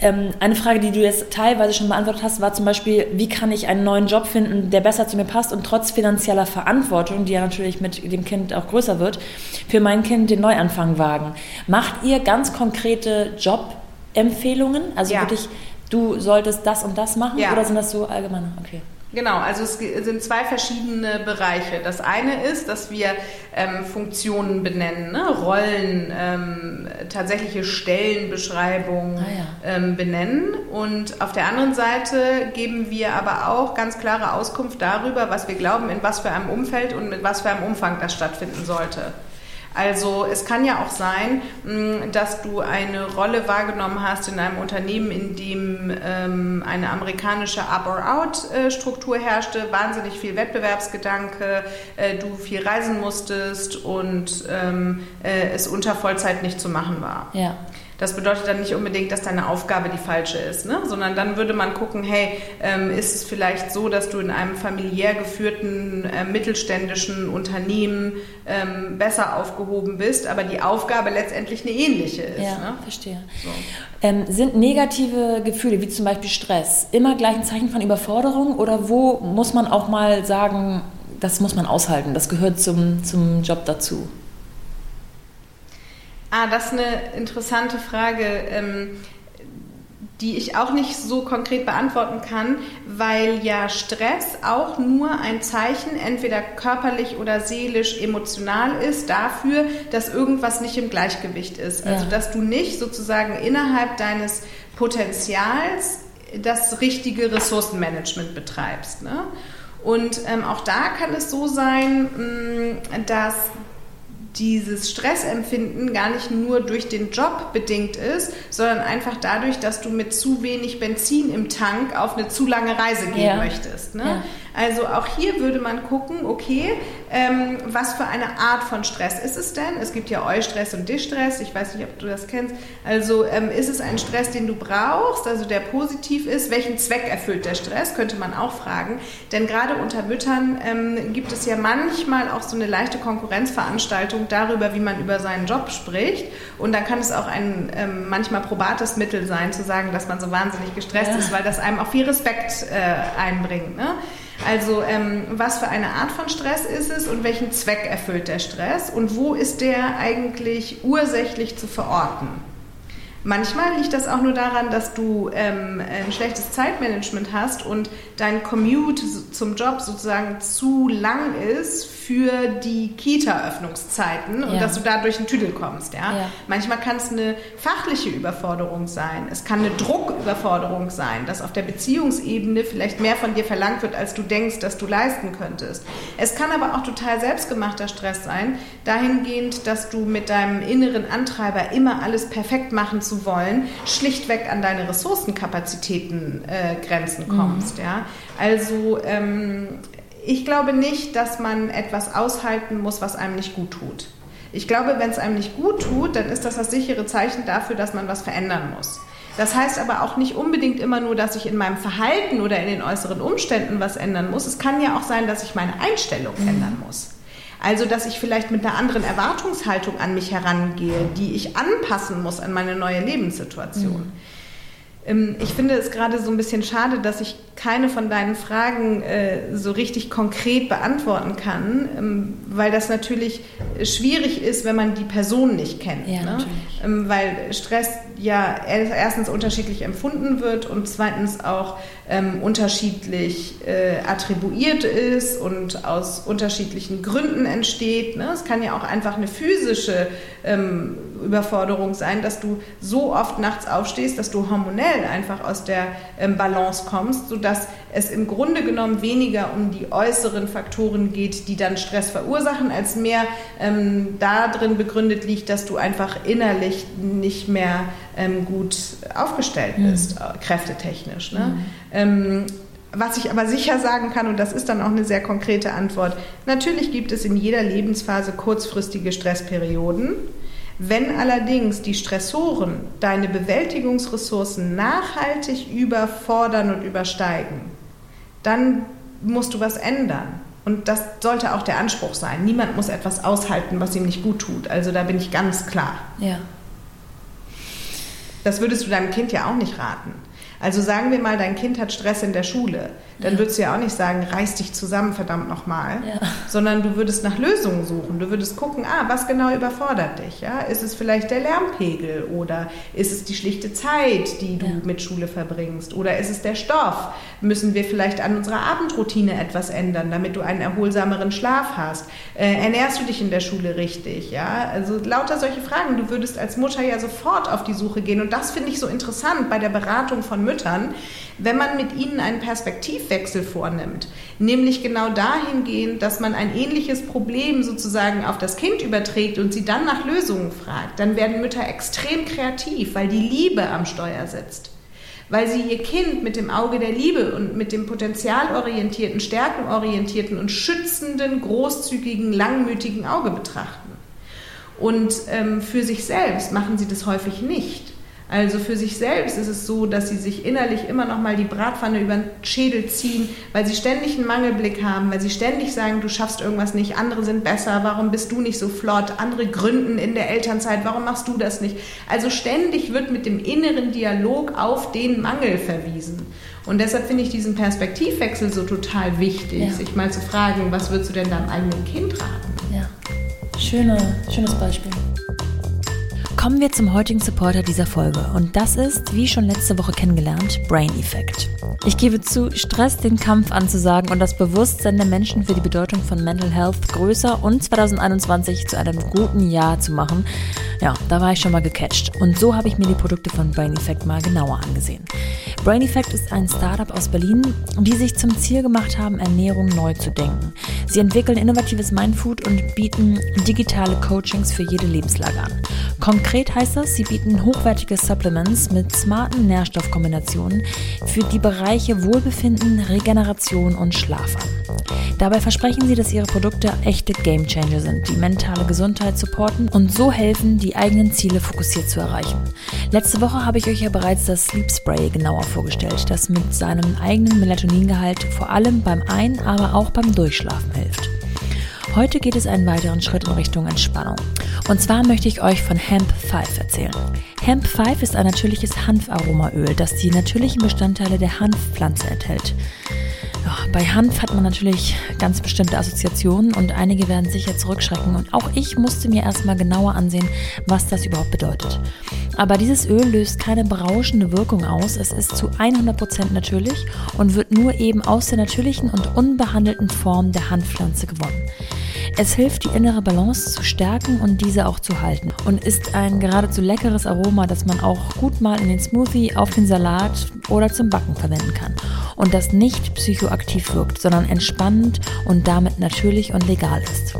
Ähm, eine Frage, die du jetzt teilweise schon beantwortet hast, war zum Beispiel, wie kann ich einen neuen Job finden, der besser zu mir passt und trotz finanzieller Verantwortung, die ja natürlich mit dem Kind auch größer wird, für mein Kind den Neuanfang wagen. Macht ihr ganz konkrete Jobempfehlungen? Also ja. wirklich du solltest das und das machen? Ja. Oder sind das so allgemeine? Okay. Genau, also es sind zwei verschiedene Bereiche. Das eine ist, dass wir ähm, Funktionen benennen, ne? Rollen, ähm, tatsächliche Stellenbeschreibungen ah, ja. ähm, benennen. Und auf der anderen Seite geben wir aber auch ganz klare Auskunft darüber, was wir glauben, in was für einem Umfeld und mit was für einem Umfang das stattfinden sollte. Also es kann ja auch sein, mm, dass du eine Rolle wahrgenommen hast in einem Unternehmen, in dem ähm, eine amerikanische Up-or-Out-Struktur herrschte, wahnsinnig viel Wettbewerbsgedanke, äh, du viel reisen musstest und ähm, äh, es unter Vollzeit nicht zu machen war. Ja. Das bedeutet dann nicht unbedingt, dass deine Aufgabe die falsche ist, ne? sondern dann würde man gucken, hey, ähm, ist es vielleicht so, dass du in einem familiär geführten äh, mittelständischen Unternehmen ähm, besser aufgehoben bist, aber die Aufgabe letztendlich eine ähnliche ist. Ja, ne? verstehe. So. Ähm, sind negative Gefühle, wie zum Beispiel Stress, immer gleich ein Zeichen von Überforderung oder wo muss man auch mal sagen, das muss man aushalten, das gehört zum, zum Job dazu? Ah, das ist eine interessante Frage, ähm, die ich auch nicht so konkret beantworten kann, weil ja Stress auch nur ein Zeichen, entweder körperlich oder seelisch, emotional ist, dafür, dass irgendwas nicht im Gleichgewicht ist. Also, dass du nicht sozusagen innerhalb deines Potenzials das richtige Ressourcenmanagement betreibst. Ne? Und ähm, auch da kann es so sein, mh, dass dieses Stressempfinden gar nicht nur durch den Job bedingt ist, sondern einfach dadurch, dass du mit zu wenig Benzin im Tank auf eine zu lange Reise gehen ja. möchtest. Ne? Ja. Also auch hier würde man gucken, okay, ähm, was für eine Art von Stress ist es denn? Es gibt ja Eustress und Distress, ich weiß nicht, ob du das kennst. Also ähm, ist es ein Stress, den du brauchst, also der positiv ist? Welchen Zweck erfüllt der Stress, könnte man auch fragen. Denn gerade unter Müttern ähm, gibt es ja manchmal auch so eine leichte Konkurrenzveranstaltung darüber, wie man über seinen Job spricht. Und dann kann es auch ein ähm, manchmal probates Mittel sein, zu sagen, dass man so wahnsinnig gestresst ja. ist, weil das einem auch viel Respekt äh, einbringt. Ne? Also ähm, was für eine Art von Stress ist es und welchen Zweck erfüllt der Stress und wo ist der eigentlich ursächlich zu verorten? Manchmal liegt das auch nur daran, dass du ähm, ein schlechtes Zeitmanagement hast und dein Commute zum Job sozusagen zu lang ist für die Kita-Öffnungszeiten und ja. dass du da durch den Tüdel kommst. Ja? ja? Manchmal kann es eine fachliche Überforderung sein. Es kann eine Drucküberforderung sein, dass auf der Beziehungsebene vielleicht mehr von dir verlangt wird, als du denkst, dass du leisten könntest. Es kann aber auch total selbstgemachter Stress sein, dahingehend, dass du mit deinem inneren Antreiber immer alles perfekt machen zu wollen, schlichtweg an deine Ressourcenkapazitäten äh, Grenzen kommst. Mhm. Ja? Also ähm, ich glaube nicht, dass man etwas aushalten muss, was einem nicht gut tut. Ich glaube, wenn es einem nicht gut tut, dann ist das das sichere Zeichen dafür, dass man was verändern muss. Das heißt aber auch nicht unbedingt immer nur, dass ich in meinem Verhalten oder in den äußeren Umständen was ändern muss. Es kann ja auch sein, dass ich meine Einstellung mhm. ändern muss. Also, dass ich vielleicht mit einer anderen Erwartungshaltung an mich herangehe, die ich anpassen muss an meine neue Lebenssituation. Mhm. Ähm, ich finde es gerade so ein bisschen schade, dass ich keine von deinen Fragen äh, so richtig konkret beantworten kann, ähm, weil das natürlich schwierig ist, wenn man die Person nicht kennt. Ja, ne? ähm, weil Stress ja erstens unterschiedlich empfunden wird und zweitens auch ähm, unterschiedlich äh, attribuiert ist und aus unterschiedlichen Gründen entsteht. Ne? Es kann ja auch einfach eine physische ähm, Überforderung sein, dass du so oft nachts aufstehst, dass du hormonell einfach aus der ähm, Balance kommst, sodass es im Grunde genommen weniger um die äußeren Faktoren geht, die dann Stress verursachen, als mehr ähm, darin begründet liegt, dass du einfach innerlich nicht mehr ähm, gut aufgestellt mhm. bist, mhm. kräftetechnisch. Ne? Mhm. Ähm, was ich aber sicher sagen kann, und das ist dann auch eine sehr konkrete Antwort, natürlich gibt es in jeder Lebensphase kurzfristige Stressperioden. Wenn allerdings die Stressoren deine Bewältigungsressourcen nachhaltig überfordern und übersteigen, dann musst du was ändern. Und das sollte auch der Anspruch sein. Niemand muss etwas aushalten, was ihm nicht gut tut. Also da bin ich ganz klar. Ja. Das würdest du deinem Kind ja auch nicht raten. Also sagen wir mal, dein Kind hat Stress in der Schule dann ja. würdest du ja auch nicht sagen, reiß dich zusammen, verdammt nochmal, ja. sondern du würdest nach Lösungen suchen. Du würdest gucken, ah, was genau überfordert dich? Ja? Ist es vielleicht der Lärmpegel oder ist es die schlichte Zeit, die du ja. mit Schule verbringst oder ist es der Stoff? Müssen wir vielleicht an unserer Abendroutine etwas ändern, damit du einen erholsameren Schlaf hast? Äh, ernährst du dich in der Schule richtig? Ja? Also lauter solche Fragen. Du würdest als Mutter ja sofort auf die Suche gehen und das finde ich so interessant bei der Beratung von Müttern, wenn man mit ihnen einen Perspektivwechsel vornimmt, nämlich genau dahingehend, dass man ein ähnliches Problem sozusagen auf das Kind überträgt und sie dann nach Lösungen fragt, dann werden Mütter extrem kreativ, weil die Liebe am Steuer sitzt weil sie ihr Kind mit dem Auge der Liebe und mit dem potenzialorientierten, stärkenorientierten und schützenden, großzügigen, langmütigen Auge betrachten. Und ähm, für sich selbst machen sie das häufig nicht. Also für sich selbst ist es so, dass sie sich innerlich immer noch mal die Bratpfanne über den Schädel ziehen, weil sie ständig einen Mangelblick haben, weil sie ständig sagen, du schaffst irgendwas nicht, andere sind besser, warum bist du nicht so flott, andere gründen in der Elternzeit, warum machst du das nicht? Also ständig wird mit dem inneren Dialog auf den Mangel verwiesen. Und deshalb finde ich diesen Perspektivwechsel so total wichtig, ja. sich mal zu fragen, was würdest du denn deinem eigenen Kind raten? Ja, Schöne, schönes Beispiel. Kommen wir zum heutigen Supporter dieser Folge und das ist, wie schon letzte Woche kennengelernt, Brain Effect. Ich gebe zu, Stress den Kampf anzusagen und das Bewusstsein der Menschen für die Bedeutung von Mental Health größer und 2021 zu einem guten Jahr zu machen. Ja, da war ich schon mal gecatcht und so habe ich mir die Produkte von Brain Effect mal genauer angesehen. Brain Effect ist ein Startup aus Berlin, die sich zum Ziel gemacht haben, Ernährung neu zu denken. Sie entwickeln innovatives Mindfood und bieten digitale Coachings für jede Lebenslage an. Konkret heißt das, sie bieten hochwertige Supplements mit smarten Nährstoffkombinationen für die Bereiche Wohlbefinden, Regeneration und Schlaf an. Dabei versprechen sie, dass ihre Produkte echte Gamechanger sind, die mentale Gesundheit supporten und so helfen, die eigenen Ziele fokussiert zu erreichen. Letzte Woche habe ich euch ja bereits das Sleep Spray genauer vorgestellt, das mit seinem eigenen Melatoningehalt vor allem beim Ein-, aber auch beim Durchschlafen hilft. Heute geht es einen weiteren Schritt in Richtung Entspannung. Und zwar möchte ich euch von Hemp 5 erzählen. Hemp 5 ist ein natürliches Hanfaromaöl, das die natürlichen Bestandteile der Hanfpflanze enthält. Ja, bei Hanf hat man natürlich ganz bestimmte Assoziationen und einige werden sicher zurückschrecken. Und auch ich musste mir erstmal genauer ansehen, was das überhaupt bedeutet. Aber dieses Öl löst keine berauschende Wirkung aus. Es ist zu 100% natürlich und wird nur eben aus der natürlichen und unbehandelten Form der Hanfpflanze gewonnen. Es hilft, die innere Balance zu stärken und diese auch zu halten und ist ein geradezu leckeres Aroma, das man auch gut mal in den Smoothie, auf den Salat oder zum Backen verwenden kann und das nicht psychoaktiv wirkt, sondern entspannend und damit natürlich und legal ist.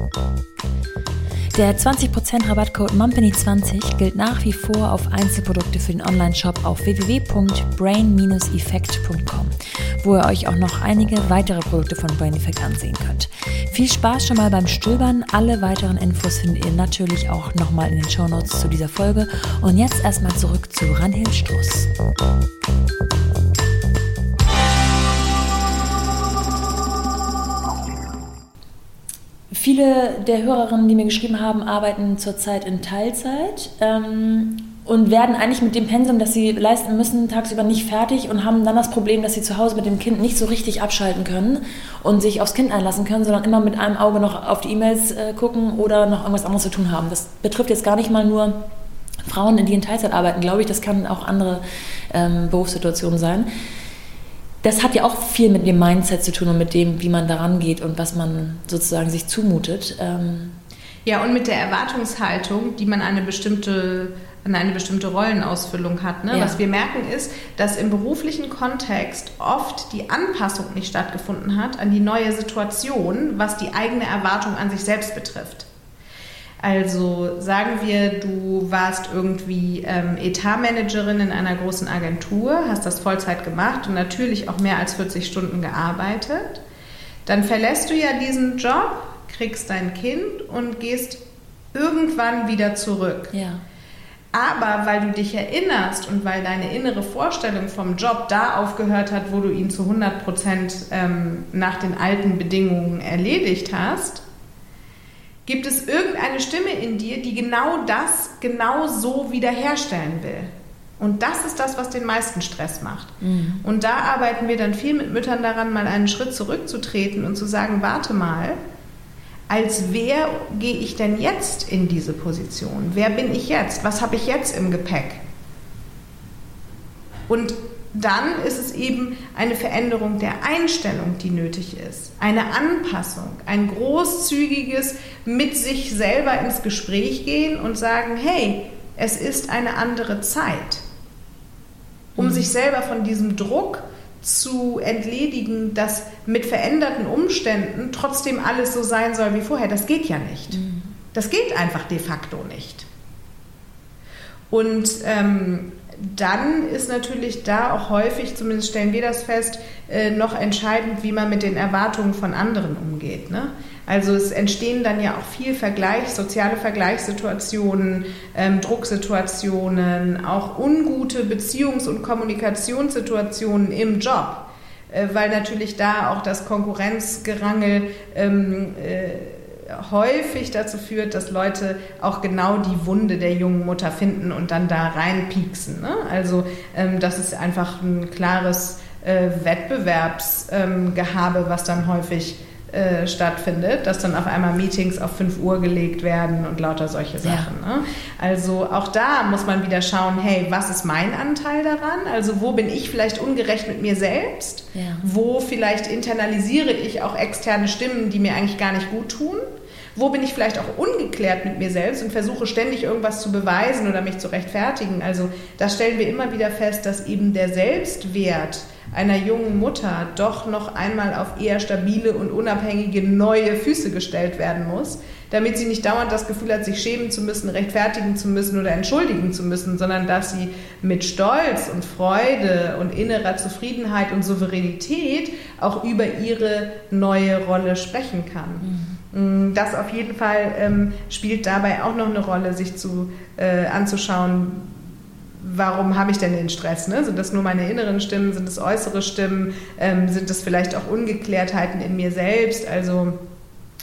Der 20% Rabattcode MUMPANY20 gilt nach wie vor auf Einzelprodukte für den Online-Shop auf www.brain-effect.com, wo ihr euch auch noch einige weitere Produkte von Brain Effect ansehen könnt. Viel Spaß schon mal beim Stöbern. Alle weiteren Infos findet ihr natürlich auch nochmal in den Shownotes zu dieser Folge. Und jetzt erstmal zurück zu Ranhild Struss. Viele der Hörerinnen, die mir geschrieben haben, arbeiten zurzeit in Teilzeit ähm, und werden eigentlich mit dem Pensum, das sie leisten müssen, tagsüber nicht fertig und haben dann das Problem, dass sie zu Hause mit dem Kind nicht so richtig abschalten können und sich aufs Kind einlassen können, sondern immer mit einem Auge noch auf die E-Mails äh, gucken oder noch irgendwas anderes zu tun haben. Das betrifft jetzt gar nicht mal nur Frauen, die in Teilzeit arbeiten, glaube ich, das kann auch andere ähm, Berufssituationen sein das hat ja auch viel mit dem Mindset zu tun und mit dem, wie man daran geht und was man sozusagen sich zumutet. Ähm ja, und mit der Erwartungshaltung, die man eine bestimmte an eine bestimmte Rollenausfüllung hat. Ne? Ja. Was wir merken ist, dass im beruflichen Kontext oft die Anpassung nicht stattgefunden hat an die neue Situation, was die eigene Erwartung an sich selbst betrifft. Also sagen wir, du warst irgendwie ähm, Etatmanagerin in einer großen Agentur, hast das Vollzeit gemacht und natürlich auch mehr als 40 Stunden gearbeitet. Dann verlässt du ja diesen Job, kriegst dein Kind und gehst irgendwann wieder zurück. Ja. Aber weil du dich erinnerst und weil deine innere Vorstellung vom Job da aufgehört hat, wo du ihn zu 100 Prozent ähm, nach den alten Bedingungen erledigt hast, Gibt es irgendeine Stimme in dir, die genau das genau so wiederherstellen will? Und das ist das, was den meisten Stress macht. Mhm. Und da arbeiten wir dann viel mit Müttern daran, mal einen Schritt zurückzutreten und zu sagen, warte mal, als wer gehe ich denn jetzt in diese Position? Wer bin ich jetzt? Was habe ich jetzt im Gepäck? Und dann ist es eben eine Veränderung der Einstellung, die nötig ist. Eine Anpassung, ein großzügiges mit sich selber ins Gespräch gehen und sagen, hey, es ist eine andere Zeit. Um mhm. sich selber von diesem Druck zu entledigen, dass mit veränderten Umständen trotzdem alles so sein soll wie vorher. Das geht ja nicht. Mhm. Das geht einfach de facto nicht. Und ähm, dann ist natürlich da auch häufig, zumindest stellen wir das fest, äh, noch entscheidend, wie man mit den Erwartungen von anderen umgeht. Ne? Also es entstehen dann ja auch viel Vergleich, soziale Vergleichssituationen, ähm, Drucksituationen, auch ungute Beziehungs- und Kommunikationssituationen im Job, äh, weil natürlich da auch das Konkurrenzgerangel ähm, äh, häufig dazu führt, dass Leute auch genau die Wunde der jungen Mutter finden und dann da reinpieksen. Ne? Also ähm, das ist einfach ein klares äh, Wettbewerbsgehabe, ähm, was dann häufig äh, stattfindet, dass dann auf einmal Meetings auf 5 Uhr gelegt werden und lauter solche Sachen. Ja. Ne? Also auch da muss man wieder schauen, hey, was ist mein Anteil daran? Also wo bin ich vielleicht ungerecht mit mir selbst? Ja. Wo vielleicht internalisiere ich auch externe Stimmen, die mir eigentlich gar nicht gut tun? Wo bin ich vielleicht auch ungeklärt mit mir selbst und versuche ständig irgendwas zu beweisen oder mich zu rechtfertigen? Also da stellen wir immer wieder fest, dass eben der Selbstwert einer jungen Mutter doch noch einmal auf eher stabile und unabhängige neue Füße gestellt werden muss, damit sie nicht dauernd das Gefühl hat, sich schämen zu müssen, rechtfertigen zu müssen oder entschuldigen zu müssen, sondern dass sie mit Stolz und Freude und innerer Zufriedenheit und Souveränität auch über ihre neue Rolle sprechen kann. Mhm. Das auf jeden Fall ähm, spielt dabei auch noch eine Rolle, sich zu, äh, anzuschauen, warum habe ich denn den Stress? Ne? Sind das nur meine inneren Stimmen? Sind es äußere Stimmen? Ähm, sind es vielleicht auch Ungeklärtheiten in mir selbst? Also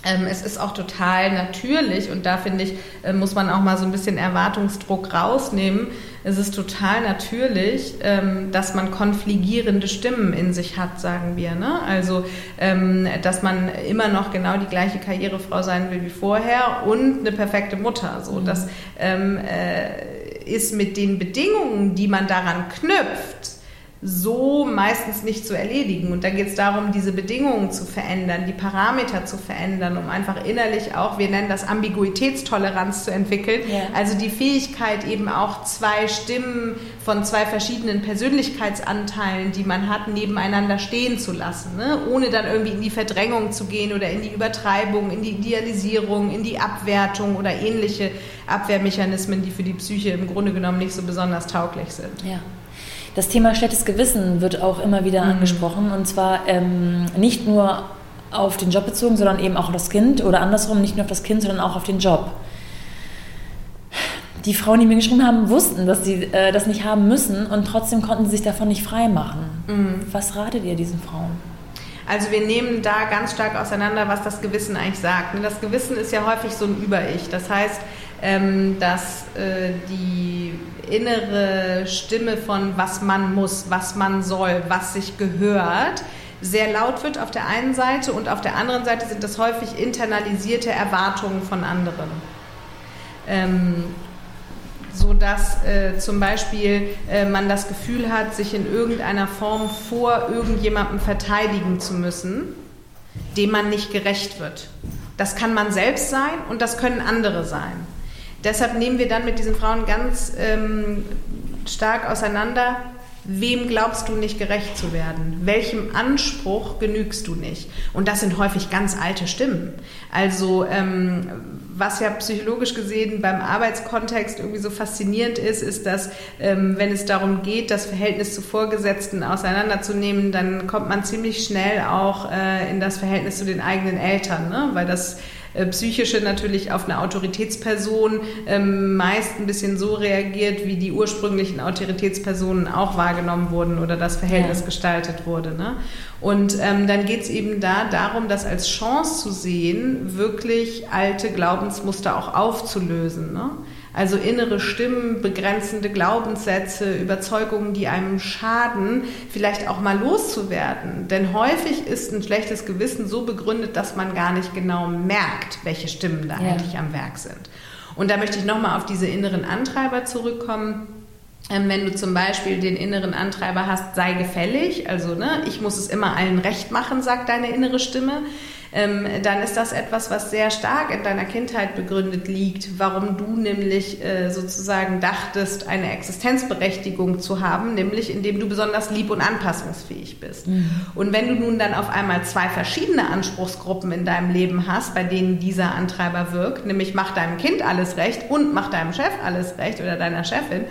es ist auch total natürlich und da finde ich, äh, muss man auch mal so ein bisschen Erwartungsdruck rausnehmen. Es ist total natürlich, ähm, dass man konfligierende Stimmen in sich hat, sagen wir. Ne? Also, ähm, dass man immer noch genau die gleiche Karrierefrau sein will wie vorher und eine perfekte Mutter. So, mhm. das ähm, äh, ist mit den Bedingungen, die man daran knüpft, so meistens nicht zu erledigen. Und da geht es darum, diese Bedingungen zu verändern, die Parameter zu verändern, um einfach innerlich auch, wir nennen das Ambiguitätstoleranz zu entwickeln. Ja. Also die Fähigkeit eben auch zwei Stimmen von zwei verschiedenen Persönlichkeitsanteilen, die man hat, nebeneinander stehen zu lassen, ne? ohne dann irgendwie in die Verdrängung zu gehen oder in die Übertreibung, in die Idealisierung, in die Abwertung oder ähnliche Abwehrmechanismen, die für die Psyche im Grunde genommen nicht so besonders tauglich sind. Ja. Das Thema schlechtes Gewissen wird auch immer wieder mhm. angesprochen und zwar ähm, nicht nur auf den Job bezogen, sondern eben auch auf das Kind oder andersrum nicht nur auf das Kind, sondern auch auf den Job. Die Frauen, die mir geschrieben haben, wussten, dass sie äh, das nicht haben müssen und trotzdem konnten sie sich davon nicht frei machen. Mhm. Was ratet ihr diesen Frauen? Also wir nehmen da ganz stark auseinander, was das Gewissen eigentlich sagt. Das Gewissen ist ja häufig so ein Über-Ich. Das heißt, ähm, dass äh, die innere Stimme von was man muss, was man soll, was sich gehört, sehr laut wird auf der einen Seite und auf der anderen Seite sind das häufig internalisierte Erwartungen von anderen. Ähm, so dass äh, zum Beispiel äh, man das Gefühl hat, sich in irgendeiner Form vor irgendjemandem verteidigen zu müssen, dem man nicht gerecht wird. Das kann man selbst sein und das können andere sein. Deshalb nehmen wir dann mit diesen Frauen ganz ähm, stark auseinander, wem glaubst du nicht gerecht zu werden? Welchem Anspruch genügst du nicht? Und das sind häufig ganz alte Stimmen. Also ähm, was ja psychologisch gesehen beim Arbeitskontext irgendwie so faszinierend ist, ist, dass ähm, wenn es darum geht, das Verhältnis zu Vorgesetzten auseinanderzunehmen, dann kommt man ziemlich schnell auch äh, in das Verhältnis zu den eigenen Eltern, ne? weil das psychische natürlich auf eine Autoritätsperson ähm, meist ein bisschen so reagiert, wie die ursprünglichen Autoritätspersonen auch wahrgenommen wurden oder das Verhältnis ja. gestaltet wurde. Ne? Und ähm, dann geht es eben da darum, das als Chance zu sehen, wirklich alte Glaubensmuster auch aufzulösen. Ne? Also innere Stimmen, begrenzende Glaubenssätze, Überzeugungen, die einem schaden, vielleicht auch mal loszuwerden. Denn häufig ist ein schlechtes Gewissen so begründet, dass man gar nicht genau merkt, welche Stimmen da ja. eigentlich am Werk sind. Und da möchte ich nochmal auf diese inneren Antreiber zurückkommen. Ähm, wenn du zum Beispiel den inneren Antreiber hast, sei gefällig, also ne, ich muss es immer allen recht machen, sagt deine innere Stimme, ähm, dann ist das etwas, was sehr stark in deiner Kindheit begründet liegt, warum du nämlich äh, sozusagen dachtest, eine Existenzberechtigung zu haben, nämlich indem du besonders lieb und anpassungsfähig bist. Mhm. Und wenn du nun dann auf einmal zwei verschiedene Anspruchsgruppen in deinem Leben hast, bei denen dieser Antreiber wirkt, nämlich mach deinem Kind alles recht und mach deinem Chef alles recht oder deiner Chefin,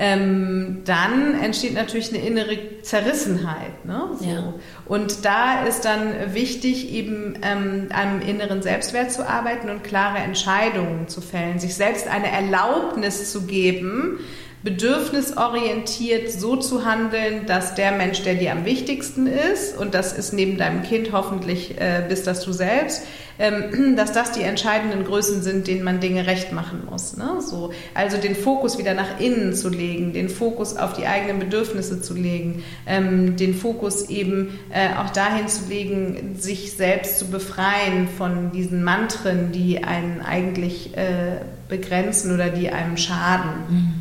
ähm, dann entsteht natürlich eine innere Zerrissenheit. Ne? So. Ja. Und da ist dann wichtig, eben ähm, am inneren Selbstwert zu arbeiten und klare Entscheidungen zu fällen, sich selbst eine Erlaubnis zu geben, bedürfnisorientiert so zu handeln, dass der Mensch, der dir am wichtigsten ist, und das ist neben deinem Kind hoffentlich äh, bist das du selbst, ähm, <clears throat> dass das die entscheidenden Größen sind, denen man Dinge recht machen muss. Ne? So, also den Fokus wieder nach innen zu legen, den Fokus auf die eigenen Bedürfnisse zu legen, ähm, den Fokus eben äh, auch dahin zu legen, sich selbst zu befreien von diesen Mantren, die einen eigentlich äh, begrenzen oder die einem schaden. Mhm.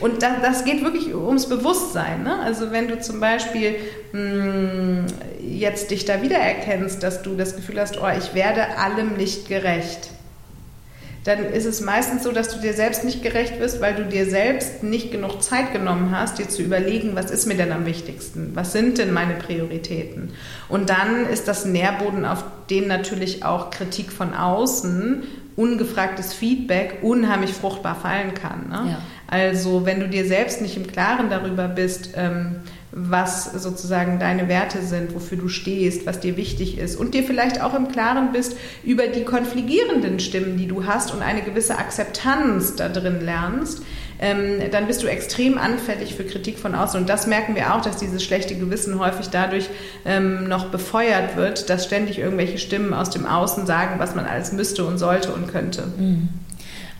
Und das, das geht wirklich ums Bewusstsein. Ne? Also wenn du zum Beispiel mh, hm, jetzt dich da wiedererkennst, dass du das Gefühl hast, oh, ich werde allem nicht gerecht, dann ist es meistens so, dass du dir selbst nicht gerecht wirst, weil du dir selbst nicht genug Zeit genommen hast, dir zu überlegen, was ist mir denn am wichtigsten? Was sind denn meine Prioritäten? Und dann ist das Nährboden, auf den natürlich auch Kritik von außen, ungefragtes Feedback unheimlich fruchtbar fallen kann. Ne? Ja. Also wenn du dir selbst nicht im Klaren darüber bist, ähm, was sozusagen deine Werte sind, wofür du stehst, was dir wichtig ist und dir vielleicht auch im Klaren bist über die konfligierenden Stimmen, die du hast und eine gewisse Akzeptanz da drin lernst, ähm, dann bist du extrem anfällig für Kritik von außen. Und das merken wir auch, dass dieses schlechte Gewissen häufig dadurch ähm, noch befeuert wird, dass ständig irgendwelche Stimmen aus dem Außen sagen, was man alles müsste und sollte und könnte. Mhm.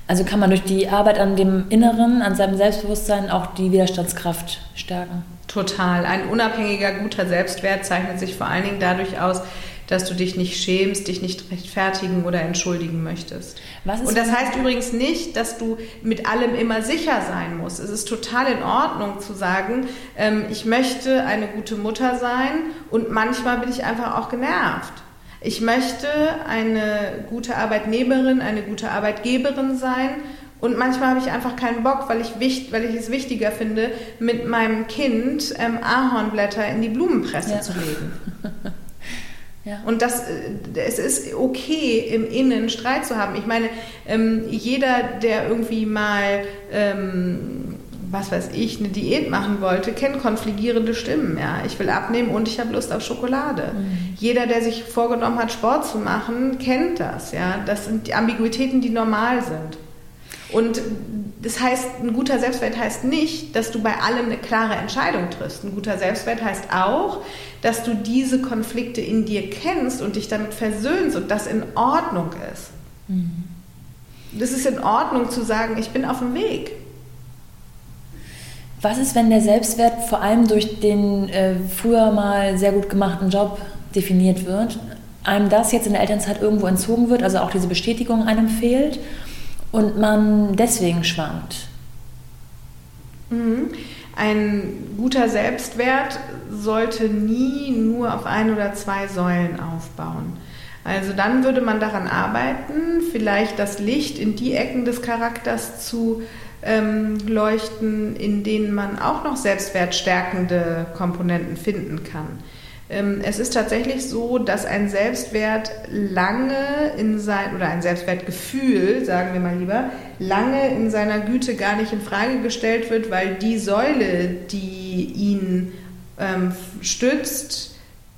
Also kann man durch die Arbeit an dem Inneren, an seinem Selbstbewusstsein auch die Widerstandskraft stärken. Total. Ein unabhängiger, guter Selbstwert zeichnet sich vor allen Dingen dadurch aus, dass du dich nicht schämst, dich nicht rechtfertigen oder entschuldigen möchtest. und das heißt übrigens nicht, dass du mit allem immer sicher sein musst. Es ist total in Ordnung zu sagen, ähm, ich möchte eine gute Mutter sein und manchmal bin ich einfach auch genervt. Ich möchte eine gute Arbeitnehmerin, eine gute Arbeitgeberin sein und manchmal habe ich einfach keinen Bock, weil ich, weil ich es wichtiger finde, mit meinem Kind ähm, Ahornblätter in die Blumenpresse ja. zu legen. <laughs> ja. Und das, äh, es ist okay, im Innen Streit zu haben. Ich meine, ähm, jeder, der irgendwie mal ähm, was weiß ich, eine Diät machen wollte, kennt konfligierende Stimmen. Ja, ich will abnehmen und ich habe Lust auf Schokolade. Mhm. Jeder, der sich vorgenommen hat, Sport zu machen, kennt das. Ja, das sind die Ambiguitäten, die normal sind. Und das heißt, ein guter Selbstwert heißt nicht, dass du bei allem eine klare Entscheidung triffst. Ein guter Selbstwert heißt auch, dass du diese Konflikte in dir kennst und dich damit versöhnst und das in Ordnung ist. Mhm. Das ist in Ordnung zu sagen, ich bin auf dem Weg. Was ist, wenn der Selbstwert vor allem durch den äh, früher mal sehr gut gemachten Job definiert wird, einem das jetzt in der Elternzeit irgendwo entzogen wird, also auch diese Bestätigung einem fehlt und man deswegen schwankt? Mhm. Ein guter Selbstwert sollte nie nur auf ein oder zwei Säulen aufbauen. Also dann würde man daran arbeiten, vielleicht das Licht in die Ecken des Charakters zu ähm, leuchten, in denen man auch noch selbstwertstärkende Komponenten finden kann. Ähm, es ist tatsächlich so, dass ein Selbstwert lange in sein oder ein Selbstwertgefühl, sagen wir mal lieber, lange in seiner Güte gar nicht in Frage gestellt wird, weil die Säule, die ihn ähm, stützt,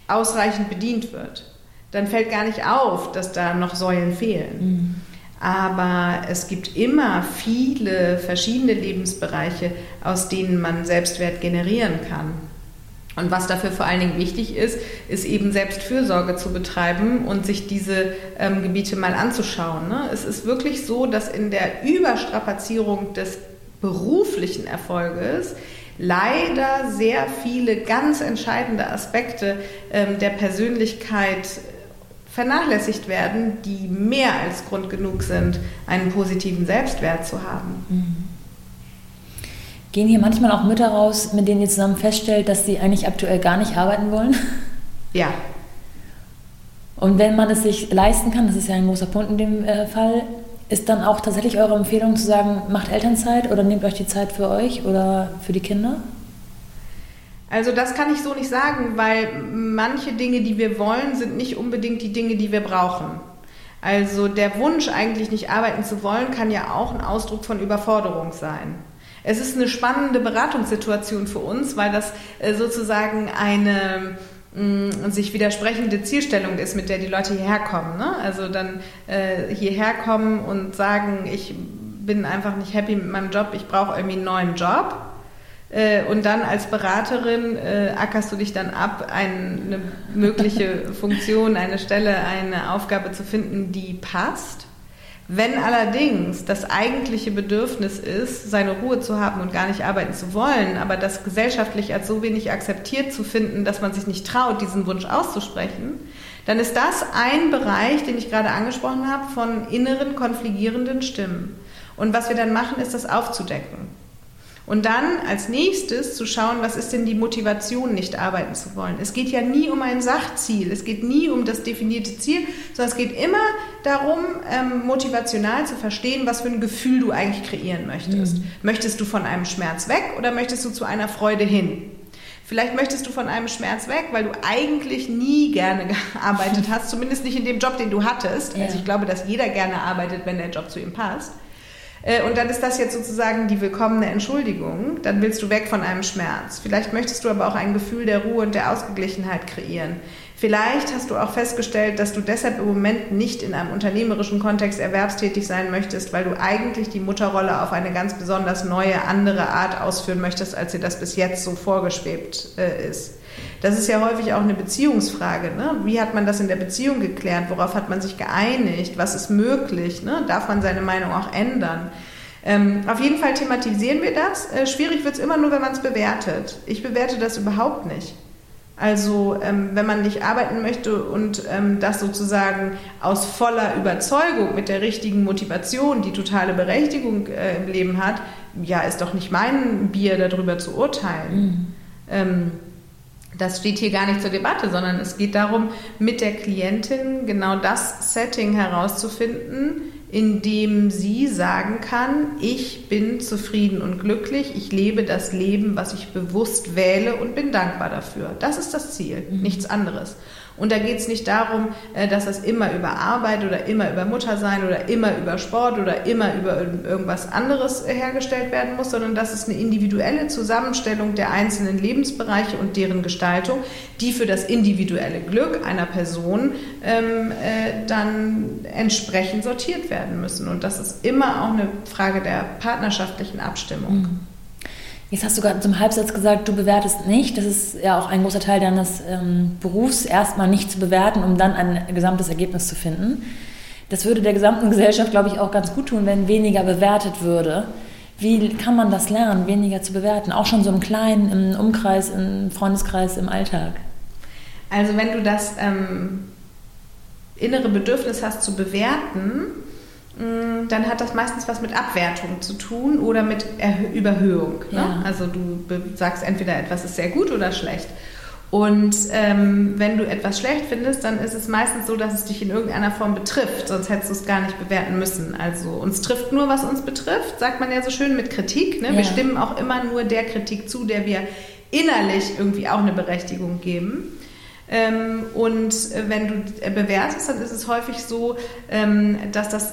ausreichend bedient wird. Dann fällt gar nicht auf, dass da noch Säulen fehlen. Mhm. Aber es gibt immer viele verschiedene Lebensbereiche, aus denen man Selbstwert generieren kann. Und was dafür vor allen Dingen wichtig ist, ist eben Selbstfürsorge zu betreiben und sich diese ähm, Gebiete mal anzuschauen. Ne? Es ist wirklich so, dass in der Überstrapazierung des beruflichen Erfolges leider sehr viele ganz entscheidende Aspekte ähm, der Persönlichkeit vernachlässigt werden, die mehr als Grund genug sind, einen positiven Selbstwert zu haben. Mhm. Gehen hier manchmal auch Mütter raus, mit denen ihr zusammen feststellt, dass sie eigentlich aktuell gar nicht arbeiten wollen? <laughs> Ja. Und wenn man es sich leisten kann, das ist ja ein großer Punkt in dem äh, Fall, ist dann auch tatsächlich eure Empfehlung zu sagen, macht Elternzeit oder nehmt euch die Zeit für euch oder für die Kinder? Also das kann ich so nicht sagen, weil manche Dinge, die wir wollen, sind nicht unbedingt die Dinge, die wir brauchen. Also der Wunsch eigentlich nicht arbeiten zu wollen, kann ja auch ein Ausdruck von Überforderung sein. Es ist eine spannende Beratungssituation für uns, weil das äh, sozusagen eine mm, sich widersprechende Zielstellung ist, mit der die Leute hierher kommen. Ne? Also dann äh, hierher kommen und sagen, ich bin einfach nicht happy mit meinem Job, ich brauche irgendwie einen neuen Job. Äh, und dann als Beraterin äh, ackerst du dich dann ab, eine mögliche <laughs> Funktion, eine Stelle, eine Aufgabe zu finden, die passt. Wenn allerdings das eigentliche Bedürfnis ist, seine Ruhe zu haben und gar nicht arbeiten zu wollen, aber das gesellschaftlich als so wenig akzeptiert zu finden, dass man sich nicht traut, diesen Wunsch auszusprechen, dann ist das ein Bereich, den ich gerade angesprochen habe, von inneren konfligierenden Stimmen. Und was wir dann machen, ist das aufzudecken. Und dann als nächstes zu schauen, was ist denn die Motivation, nicht arbeiten zu wollen. Es geht ja nie um ein Sachziel, es geht nie um das definierte Ziel, sondern es geht immer darum, ähm, motivational zu verstehen, was für ein Gefühl du eigentlich kreieren möchtest. Mhm. Möchtest du von einem Schmerz weg oder möchtest du zu einer Freude hin? Vielleicht möchtest du von einem Schmerz weg, weil du eigentlich nie gerne <laughs> gearbeitet hast, zumindest nicht in dem Job, den du hattest. Ja. Also ich glaube, dass jeder gerne arbeitet, wenn der Job zu ihm passt. Äh, und dann ist das jetzt sozusagen die willkommene Entschuldigung. Dann willst du weg von einem Schmerz. Vielleicht möchtest du aber auch ein Gefühl der Ruhe und der Ausgeglichenheit kreieren. Vielleicht hast du auch festgestellt, dass du deshalb im Moment nicht in einem unternehmerischen Kontext erwerbstätig sein möchtest, weil du eigentlich die Mutterrolle auf eine ganz besonders neue, andere Art ausführen möchtest, als dir das bis jetzt so vorgeschwebt äh, ist. Das ist ja häufig auch eine Beziehungsfrage. Ne? Wie hat man das in der Beziehung geklärt? Worauf hat man sich geeinigt? Was ist möglich? Ne? Darf man seine Meinung auch ändern? Ähm, auf jeden Fall thematisieren wir das. Äh, schwierig wird es immer nur, wenn man es bewertet. Ich bewerte das überhaupt nicht. Also ähm, wenn man nicht arbeiten möchte und ähm, das sozusagen aus voller Überzeugung mit der richtigen Motivation die totale Berechtigung äh, im Leben hat, ja, ist doch nicht mein Bier darüber zu urteilen. Mhm. Das steht hier gar nicht zur Debatte, sondern es geht darum, mit der Klientin genau das Setting herauszufinden, in dem sie sagen kann, ich bin zufrieden und glücklich, ich lebe das Leben, was ich bewusst wähle und bin dankbar dafür. Das ist das Ziel, mhm. nichts anderes. Und da geht es nicht darum, äh, dass das immer über Arbeit oder immer über Muttersein oder immer über Sport oder immer über irgendwas anderes hergestellt werden muss, sondern dass es eine individuelle Zusammenstellung der einzelnen Lebensbereiche und deren Gestaltung, die für das individuelle Glück einer Person ähm, äh, dann entsprechend sortiert werden müssen. Und das ist immer auch eine Frage der partnerschaftlichen Abstimmung. Mhm. Jetzt hast du gerade zum Halbsatz gesagt, du bewertest nicht. Das ist ja auch ein großer Teil deines ähm, Berufs, erstmal nicht zu bewerten, um dann ein gesamtes Ergebnis zu finden. Das würde der gesamten Gesellschaft, glaube ich, auch ganz gut tun, wenn weniger bewertet würde. Wie kann man das lernen, weniger zu bewerten? Auch schon so im Kleinen, im Umkreis, im Freundeskreis, im Alltag? Also wenn du das ähm, innere Bedürfnis hast zu bewerten, dann hat das meistens was mit Abwertung zu tun oder mit Erhö Überhöhung. Ne? Ja. Also du sagst entweder etwas ist sehr gut oder schlecht. Und ähm, wenn du etwas schlecht findest, dann ist es meistens so, dass es dich in irgendeiner Form betrifft, sonst hättest du es gar nicht bewerten müssen. Also uns trifft nur, was uns betrifft, sagt man ja so schön mit Kritik. Ne? Ja. Wir stimmen auch immer nur der Kritik zu, der wir innerlich irgendwie auch eine Berechtigung geben. Ähm, und äh, wenn du äh, bewertest, dann ist es häufig so, ähm, dass das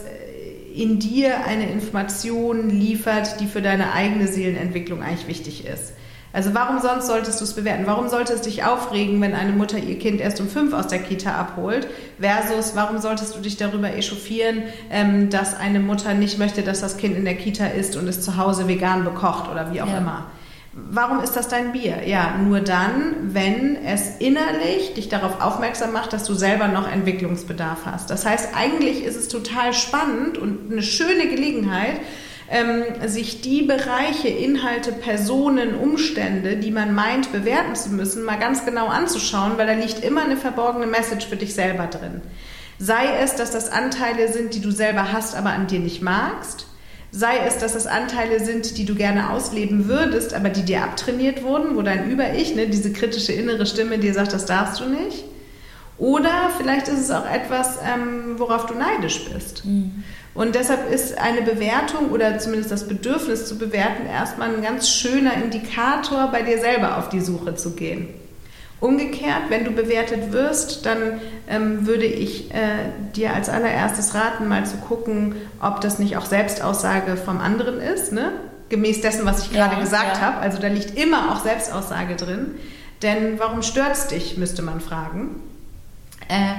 in dir eine Information liefert, die für deine eigene Seelenentwicklung eigentlich wichtig ist. Also warum sonst solltest du es bewerten? Warum sollte es dich aufregen, wenn eine Mutter ihr Kind erst um fünf aus der Kita abholt? Versus warum solltest du dich darüber echauffieren, ähm, dass eine Mutter nicht möchte, dass das Kind in der Kita ist und es zu Hause vegan bekocht oder wie auch ja. immer? Warum ist das dein Bier? Ja, nur dann, wenn es innerlich dich darauf aufmerksam macht, dass du selber noch Entwicklungsbedarf hast. Das heißt, eigentlich ist es total spannend und eine schöne Gelegenheit, ähm, sich die Bereiche, Inhalte, Personen, Umstände, die man meint bewerten zu müssen, mal ganz genau anzuschauen, weil da liegt immer eine verborgene Message für dich selber drin. Sei es, dass das Anteile sind, die du selber hast, aber an dir nicht magst Sei es, dass es Anteile sind, die du gerne ausleben würdest, aber die dir abtrainiert wurden, wo dein Über-Ich, ne, diese kritische innere Stimme dir sagt, das darfst du nicht. Oder vielleicht ist es auch etwas, ähm, worauf du neidisch bist. Mhm. Und deshalb ist eine Bewertung oder zumindest das Bedürfnis zu bewerten erstmal ein ganz schöner Indikator, bei dir selber auf die Suche zu gehen. Umgekehrt, wenn du bewertet wirst, dann ähm, würde ich äh, dir als allererstes raten, mal zu gucken, ob das nicht auch Selbstaussage vom anderen ist. Ne? gemäß dessen, was ich gerade Ja, gesagt ja. habe. Also da liegt immer auch Selbstaussage drin. Denn warum stört's dich, müsste man fragen. Äh,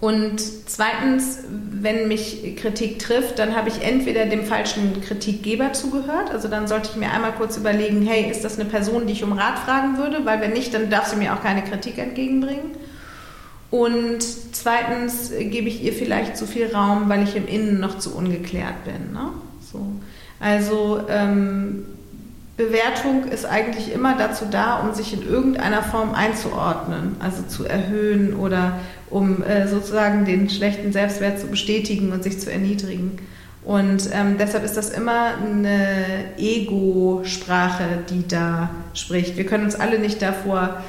und zweitens, wenn mich Kritik trifft, dann habe ich entweder dem falschen Kritikgeber zugehört. Also dann sollte ich mir einmal kurz überlegen, hey, ist das eine Person, die ich um Rat fragen würde? Weil wenn nicht, dann darf sie mir auch keine Kritik entgegenbringen. Und zweitens gebe ich ihr vielleicht zu viel Raum, weil ich im Innen noch zu ungeklärt bin. Ne? So. Also ähm, Bewertung ist eigentlich immer dazu da, um sich in irgendeiner Form einzuordnen, also zu erhöhen oder um äh, sozusagen den schlechten Selbstwert zu bestätigen und sich zu erniedrigen. Und ähm, deshalb ist das immer eine Ego-Sprache, die da spricht. Wir können uns alle nicht davor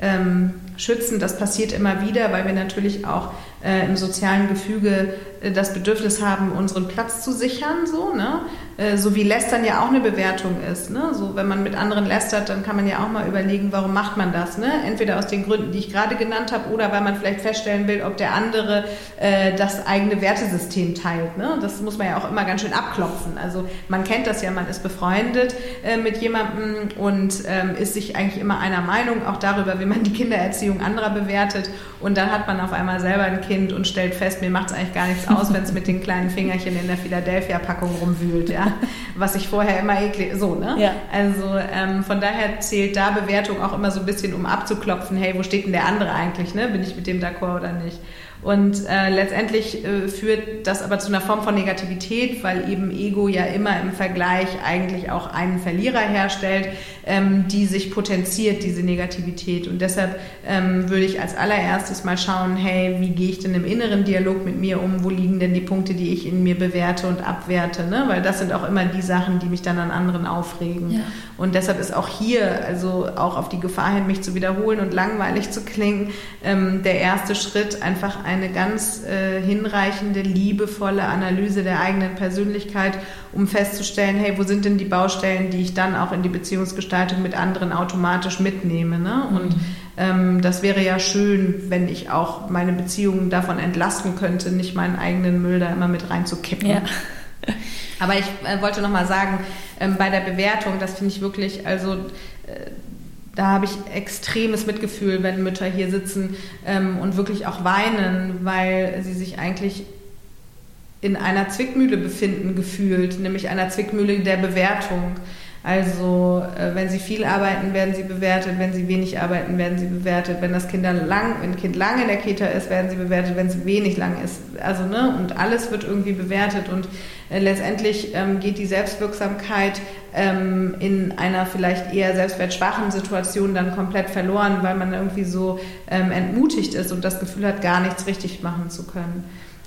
ähm, schützen. Das passiert immer wieder, weil wir natürlich auch äh, im sozialen Gefüge das Bedürfnis haben, unseren Platz zu sichern, so, ne? Äh, so wie Lästern ja auch eine Bewertung ist. Ne? So, wenn man mit anderen lästert, dann kann man ja auch mal überlegen, warum macht man das? Ne? Entweder aus den Gründen, die ich gerade genannt habe, oder weil man vielleicht feststellen will, ob der andere äh, das eigene Wertesystem teilt. Ne? Das muss man ja auch immer ganz schön abklopfen. Also man kennt das ja, man ist befreundet äh, mit jemandem und ähm, ist sich eigentlich immer einer Meinung, auch darüber, wie man die Kindererziehung anderer bewertet. Und dann hat man auf einmal selber ein Kind und stellt fest, mir macht es eigentlich gar nichts aus, wenn es mit den kleinen Fingerchen in der Philadelphia-Packung rumwühlt, ja. Was ich vorher immer eklig, so, ne? Ja. Also ähm, von daher zählt da Bewertung auch immer so ein bisschen, um abzuklopfen, hey, wo steht denn der andere eigentlich, ne? Bin ich mit dem d'accord oder nicht? Und äh, letztendlich äh, führt das aber zu einer Form von Negativität, weil eben Ego ja immer im Vergleich eigentlich auch einen Verlierer herstellt, ähm, die sich potenziert, diese Negativität. Und deshalb ähm, würde ich als allererstes mal schauen, hey, wie gehe ich denn im inneren Dialog mit mir um? Wo liegen denn die Punkte, die ich in mir bewerte und abwerte? Ne? Weil das sind auch immer die Sachen, die mich dann an anderen aufregen. Ja. Und deshalb ist auch hier, also auch auf die Gefahr hin, mich zu wiederholen und langweilig zu klingen, ähm, der erste Schritt einfach eine ganz äh, hinreichende, liebevolle Analyse der eigenen Persönlichkeit, um festzustellen, hey, wo sind denn die Baustellen, die ich dann auch in die Beziehungsgestaltung mit anderen automatisch mitnehme. Ne? Und ähm, das wäre ja schön, wenn ich auch meine Beziehungen davon entlasten könnte, nicht meinen eigenen Müll da immer mit reinzukippen. Ja. Aber ich äh, wollte noch mal sagen, ähm, bei der Bewertung, das finde ich wirklich, also äh, da habe ich extremes Mitgefühl, wenn Mütter hier sitzen ähm, und wirklich auch weinen, weil sie sich eigentlich in einer Zwickmühle befinden, gefühlt, nämlich einer Zwickmühle der Bewertung. Also äh, wenn sie viel arbeiten, werden sie bewertet, wenn sie wenig arbeiten, werden sie bewertet, wenn das Kind dann lang, wenn Kind lange in der Kita ist, werden sie bewertet, wenn es wenig lang ist. Also ne, und alles wird irgendwie bewertet und äh, letztendlich ähm, geht die Selbstwirksamkeit ähm, in einer vielleicht eher selbstwertschwachen Situation dann komplett verloren, weil man irgendwie so ähm, entmutigt ist und das Gefühl hat, gar nichts richtig machen zu können.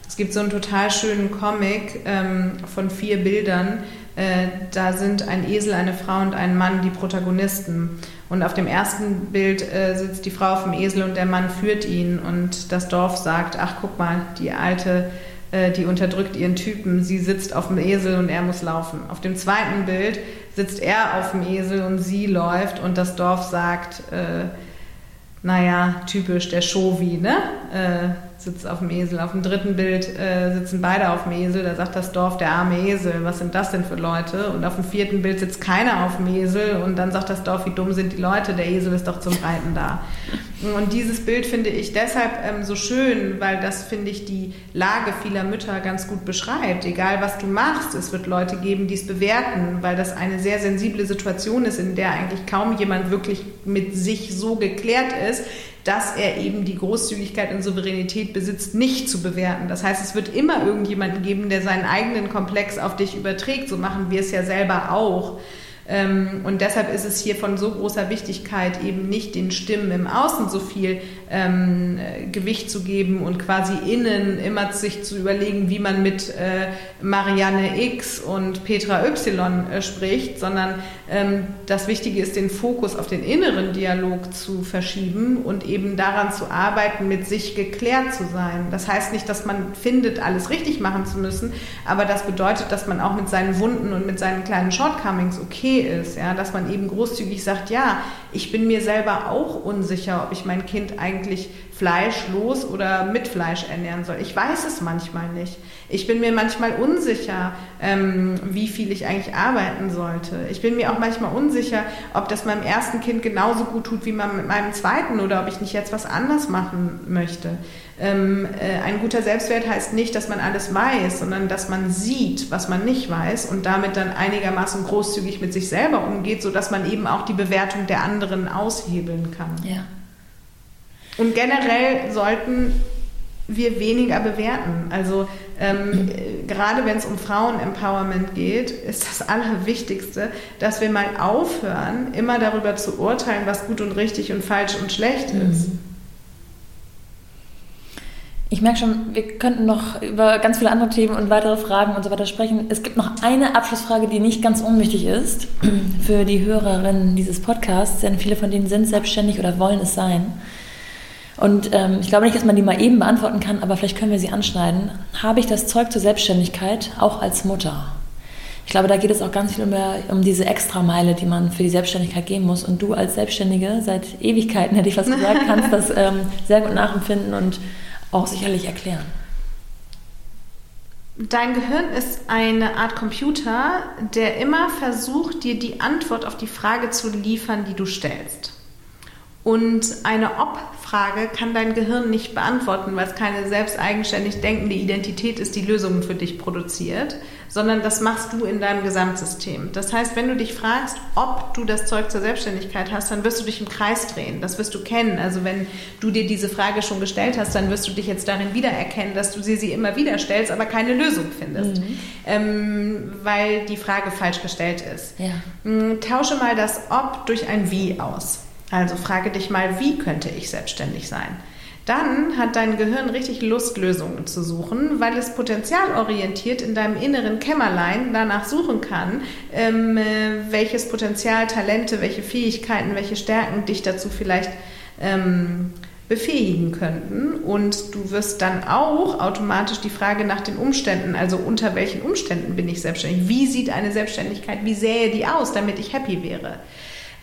Es gibt so einen total schönen Comic ähm, von vier Bildern. Äh, da sind ein Esel, eine Frau und ein Mann die Protagonisten. Und auf dem ersten Bild äh, sitzt die Frau auf dem Esel und der Mann führt ihn. Und das Dorf sagt, ach guck mal, die alte, äh, die unterdrückt ihren Typen. Sie sitzt auf dem Esel und er muss laufen. Auf dem zweiten Bild sitzt er auf dem Esel und sie läuft. Und das Dorf sagt, äh, naja, typisch der Shovi, ne? Sitzt auf dem Esel. Auf dem dritten Bild äh, sitzen beide auf dem Esel. Da sagt das Dorf, der arme Esel, was sind das denn für Leute? Und auf dem vierten Bild sitzt keiner auf dem Esel und dann sagt das Dorf, wie dumm sind die Leute, der Esel ist doch zum Reiten da. Und dieses Bild finde ich deshalb ähm, so schön, weil das, finde ich, die Lage vieler Mütter ganz gut beschreibt. Egal, was du machst, es wird Leute geben, die es bewerten, weil das eine sehr sensible Situation ist, in der eigentlich kaum jemand wirklich mit sich so geklärt ist, dass er eben die Großzügigkeit und Souveränität besitzt, nicht zu bewerten. Das heißt, es wird immer irgendjemanden geben, der seinen eigenen Komplex auf dich überträgt. So machen wir es ja selber auch. Ähm, und deshalb ist es hier von so großer Wichtigkeit, eben nicht den Stimmen im Außen so viel ähm, Gewicht zu geben und quasi innen immer sich zu überlegen, wie man mit äh, Marianne X und Petra Y äh, spricht, sondern ähm, das Wichtige ist, den Fokus auf den inneren Dialog zu verschieben und eben daran zu arbeiten, mit sich geklärt zu sein. Das heißt nicht, dass man findet, alles richtig machen zu müssen, aber das bedeutet, dass man auch mit seinen Wunden und mit seinen kleinen Shortcomings okay ist, ja, dass man eben großzügig sagt, ja, Ich bin mir selber auch unsicher, ob ich mein Kind eigentlich fleischlos oder mit Fleisch ernähren soll. Ich weiß es manchmal nicht. Ich bin mir manchmal unsicher, ähm, wie viel ich eigentlich arbeiten sollte. Ich bin mir auch manchmal unsicher, ob das meinem ersten Kind genauso gut tut wie mit meinem zweiten oder ob ich nicht jetzt was anders machen möchte. Ähm, äh, ein guter Selbstwert heißt nicht, dass man alles weiß, sondern dass man sieht, was man nicht weiß und damit dann einigermaßen großzügig mit sich selber umgeht, sodass man eben auch die Bewertung der anderen aushebeln kann. Ja. Und generell sollten wir weniger bewerten. Also ähm, gerade wenn es um Frauen-Empowerment geht, ist das Allerwichtigste, dass wir mal aufhören, immer darüber zu urteilen, was gut und richtig und falsch und schlecht mhm. ist. Ich merke schon, wir könnten noch über ganz viele andere Themen und weitere Fragen und so weiter sprechen. Es gibt noch eine Abschlussfrage, die nicht ganz unwichtig ist <clears throat> für die Hörerinnen dieses Podcasts, denn viele von denen sind selbstständig oder wollen es sein. Und ähm, ich glaube nicht, dass man die mal eben beantworten kann, aber vielleicht können wir sie anschneiden. Habe ich das Zeug zur Selbstständigkeit auch als Mutter? Ich glaube, da geht es auch ganz viel um, um diese Extrameile, die man für die Selbstständigkeit gehen muss. Und du als Selbstständige, seit Ewigkeiten hätte ich was gesagt, kannst <laughs> das ähm, sehr gut nachempfinden und auch sicherlich erklären. Dein Gehirn ist eine Art Computer, der immer versucht, dir die Antwort auf die Frage zu liefern, die du stellst. Und eine Ob-Frage kann dein Gehirn nicht beantworten, weil es keine selbst eigenständig denkende Identität ist, die Lösungen für dich produziert, sondern das machst du in deinem Gesamtsystem. Das heißt, wenn du dich fragst, ob du das Zeug zur Selbstständigkeit hast, dann wirst du dich im Kreis drehen. Das wirst du kennen. Also wenn du dir diese Frage schon gestellt hast, dann wirst du dich jetzt darin wiedererkennen, dass du sie, sie immer wieder stellst, aber keine Lösung findest, mhm. ähm, weil die Frage falsch gestellt ist. Ja. Mm, tausche mal das Ob durch ein Wie aus. Also frage dich mal, wie könnte ich selbstständig sein? Dann hat dein Gehirn richtig Lust, Lösungen zu suchen, weil es potenzialorientiert in deinem inneren Kämmerlein danach suchen kann, ähm, äh, welches Potenzial, Talente, welche Fähigkeiten, welche Stärken dich dazu vielleicht ähm, befähigen könnten. Und du wirst dann auch automatisch die Frage nach den Umständen, also unter welchen Umständen bin ich selbstständig? Wie sieht eine Selbstständigkeit, wie sähe die aus, damit ich happy wäre?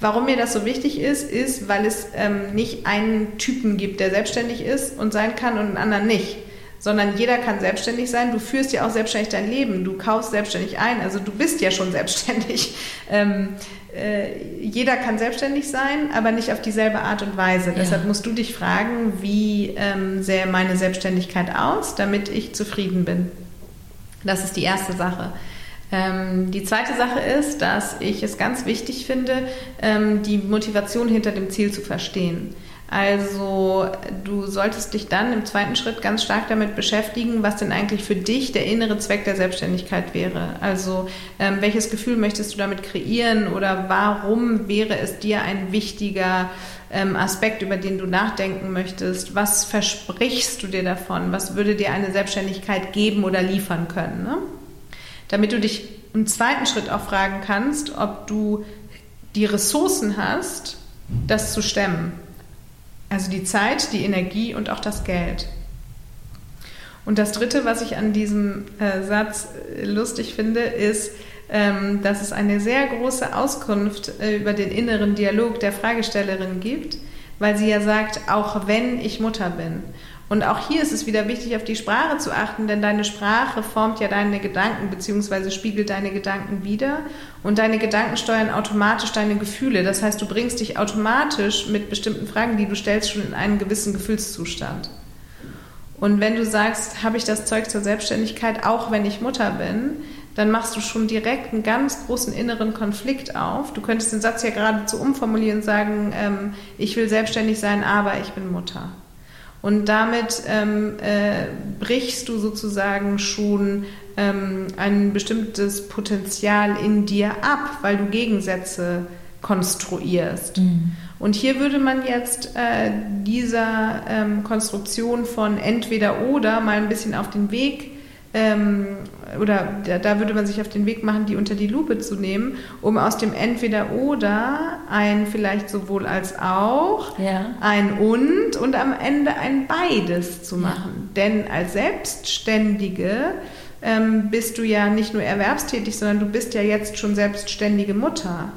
Warum mir das so wichtig ist, ist, weil es ähm, nicht einen Typen gibt, der selbstständig ist und sein kann und einen anderen nicht. Sondern jeder kann selbstständig sein. Du führst ja auch selbstständig dein Leben. Du kaufst selbstständig ein. Also du bist ja schon <laughs> selbstständig. Ähm, äh, jeder kann selbstständig sein, aber nicht auf dieselbe Art und Weise. Ja. Deshalb musst du dich fragen, wie ähm, sähe meine Selbstständigkeit aus, damit ich zufrieden bin. Das ist die erste Sache. Ähm, die zweite Sache ist, dass ich es ganz wichtig finde, ähm, die Motivation hinter dem Ziel zu verstehen. Also du solltest dich dann im zweiten Schritt ganz stark damit beschäftigen, was denn eigentlich für dich der innere Zweck der Selbstständigkeit wäre. Also ähm, welches Gefühl möchtest du damit kreieren oder warum wäre es dir ein wichtiger ähm, Aspekt, über den du nachdenken möchtest? Was versprichst du dir davon? Was würde dir eine Selbstständigkeit geben oder liefern können? Ne? Damit du dich im zweiten Schritt auch fragen kannst, ob du die Ressourcen hast, das zu stemmen. Also die Zeit, die Energie und auch das Geld. Und das Dritte, was ich an diesem äh, Satz äh, lustig finde, ist, ähm, dass es eine sehr große Auskunft äh, über den inneren Dialog der Fragestellerin gibt, weil sie ja sagt, auch wenn ich Mutter bin. Und auch hier ist es wieder wichtig, auf die Sprache zu achten, denn deine Sprache formt ja deine Gedanken bzw. spiegelt deine Gedanken wieder und deine Gedanken steuern automatisch deine Gefühle. Das heißt, du bringst dich automatisch mit bestimmten Fragen, die du stellst, schon in einen gewissen Gefühlszustand. Und wenn du sagst, habe ich das Zeug zur Selbstständigkeit, auch wenn ich Mutter bin, dann machst du schon direkt einen ganz großen inneren Konflikt auf. Du könntest den Satz ja geradezu umformulieren und sagen, ähm, ich will selbstständig sein, aber ich bin Mutter. Und damit ähm, äh, brichst du sozusagen schon ähm, ein bestimmtes Potenzial in dir ab, weil du Gegensätze konstruierst. Mhm. Und hier würde man jetzt äh, dieser ähm, Konstruktion von entweder oder mal ein bisschen auf den Weg ähm, oder da, da, würde man sich auf den Weg machen, die unter die Lupe zu nehmen, um aus dem Entweder-Oder ein vielleicht sowohl als auch, ja. ein und und am Ende ein beides zu machen. Ja. Denn als Selbstständige ähm, bist du ja nicht nur erwerbstätig, sondern du bist ja jetzt schon selbstständige Mutter.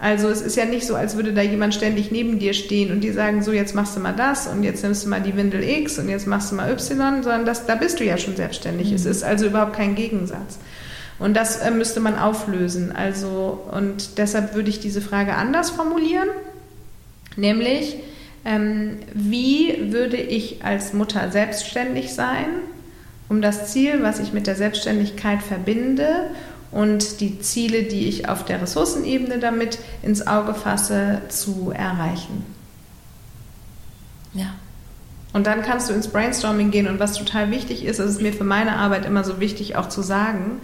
Also es ist ja nicht so, als würde da jemand ständig neben dir stehen und dir sagen, so jetzt machst du mal das und jetzt nimmst du mal die Windel X und jetzt machst du mal Y, sondern das, da bist du ja schon selbstständig. Mhm. Es ist also überhaupt kein Gegensatz. Und das äh, müsste man auflösen. Also, und deshalb würde ich diese Frage anders formulieren, nämlich, ähm, wie würde ich als Mutter selbstständig sein, um das Ziel, was ich mit der Selbstständigkeit verbinde und die Ziele, die ich auf der Ressourcenebene damit ins Auge fasse, zu erreichen. Ja. Und dann kannst du ins Brainstorming gehen und was total wichtig ist, das ist mir für meine Arbeit immer so wichtig auch zu sagen,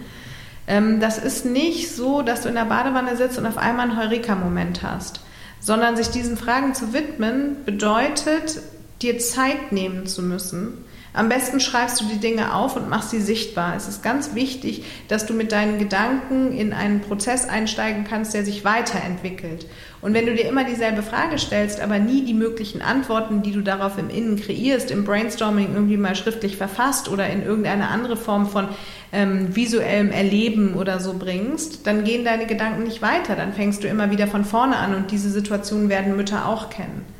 ähm, das ist nicht so, dass du in der Badewanne sitzt und auf einmal einen Heureka-Moment hast, sondern sich diesen Fragen zu widmen bedeutet, dir Zeit nehmen zu müssen am besten schreibst du die Dinge auf und machst sie sichtbar. Es ist ganz wichtig, dass du mit deinen Gedanken in einen Prozess einsteigen kannst, der sich weiterentwickelt. Und wenn du dir immer dieselbe Frage stellst, aber nie die möglichen Antworten, die du darauf im Innen kreierst, im Brainstorming irgendwie mal schriftlich verfasst oder in irgendeine andere Form von ähm, visuellem Erleben oder so bringst, dann gehen deine Gedanken nicht weiter. Dann fängst du immer wieder von vorne an und diese Situation werden Mütter auch kennen.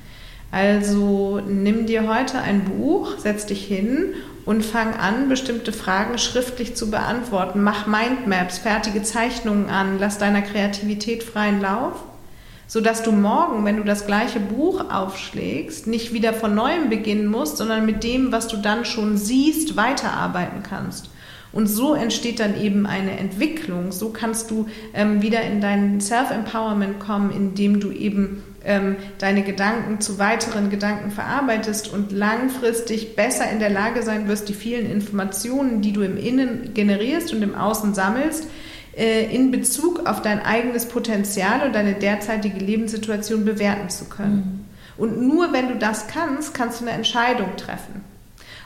Also nimm dir heute ein Buch, setz dich hin und fang an, bestimmte Fragen schriftlich zu beantworten. Mach Mindmaps, fertige Zeichnungen an, lass deiner Kreativität freien Lauf, sodass du morgen, wenn du das gleiche Buch aufschlägst, nicht wieder von neuem beginnen musst, sondern mit dem, was du dann schon siehst, weiterarbeiten kannst. Und so entsteht dann eben eine Entwicklung. So kannst du ähm, wieder in dein Self-Empowerment kommen, indem du eben ähm, deine Gedanken zu weiteren Gedanken verarbeitest und langfristig besser in der Lage sein wirst, die vielen Informationen, die du im Innen generierst und im Außen sammelst, äh, in Bezug auf dein eigenes Potenzial und deine derzeitige Lebenssituation bewerten zu können. Mhm. Und nur wenn du das kannst, kannst du eine Entscheidung treffen.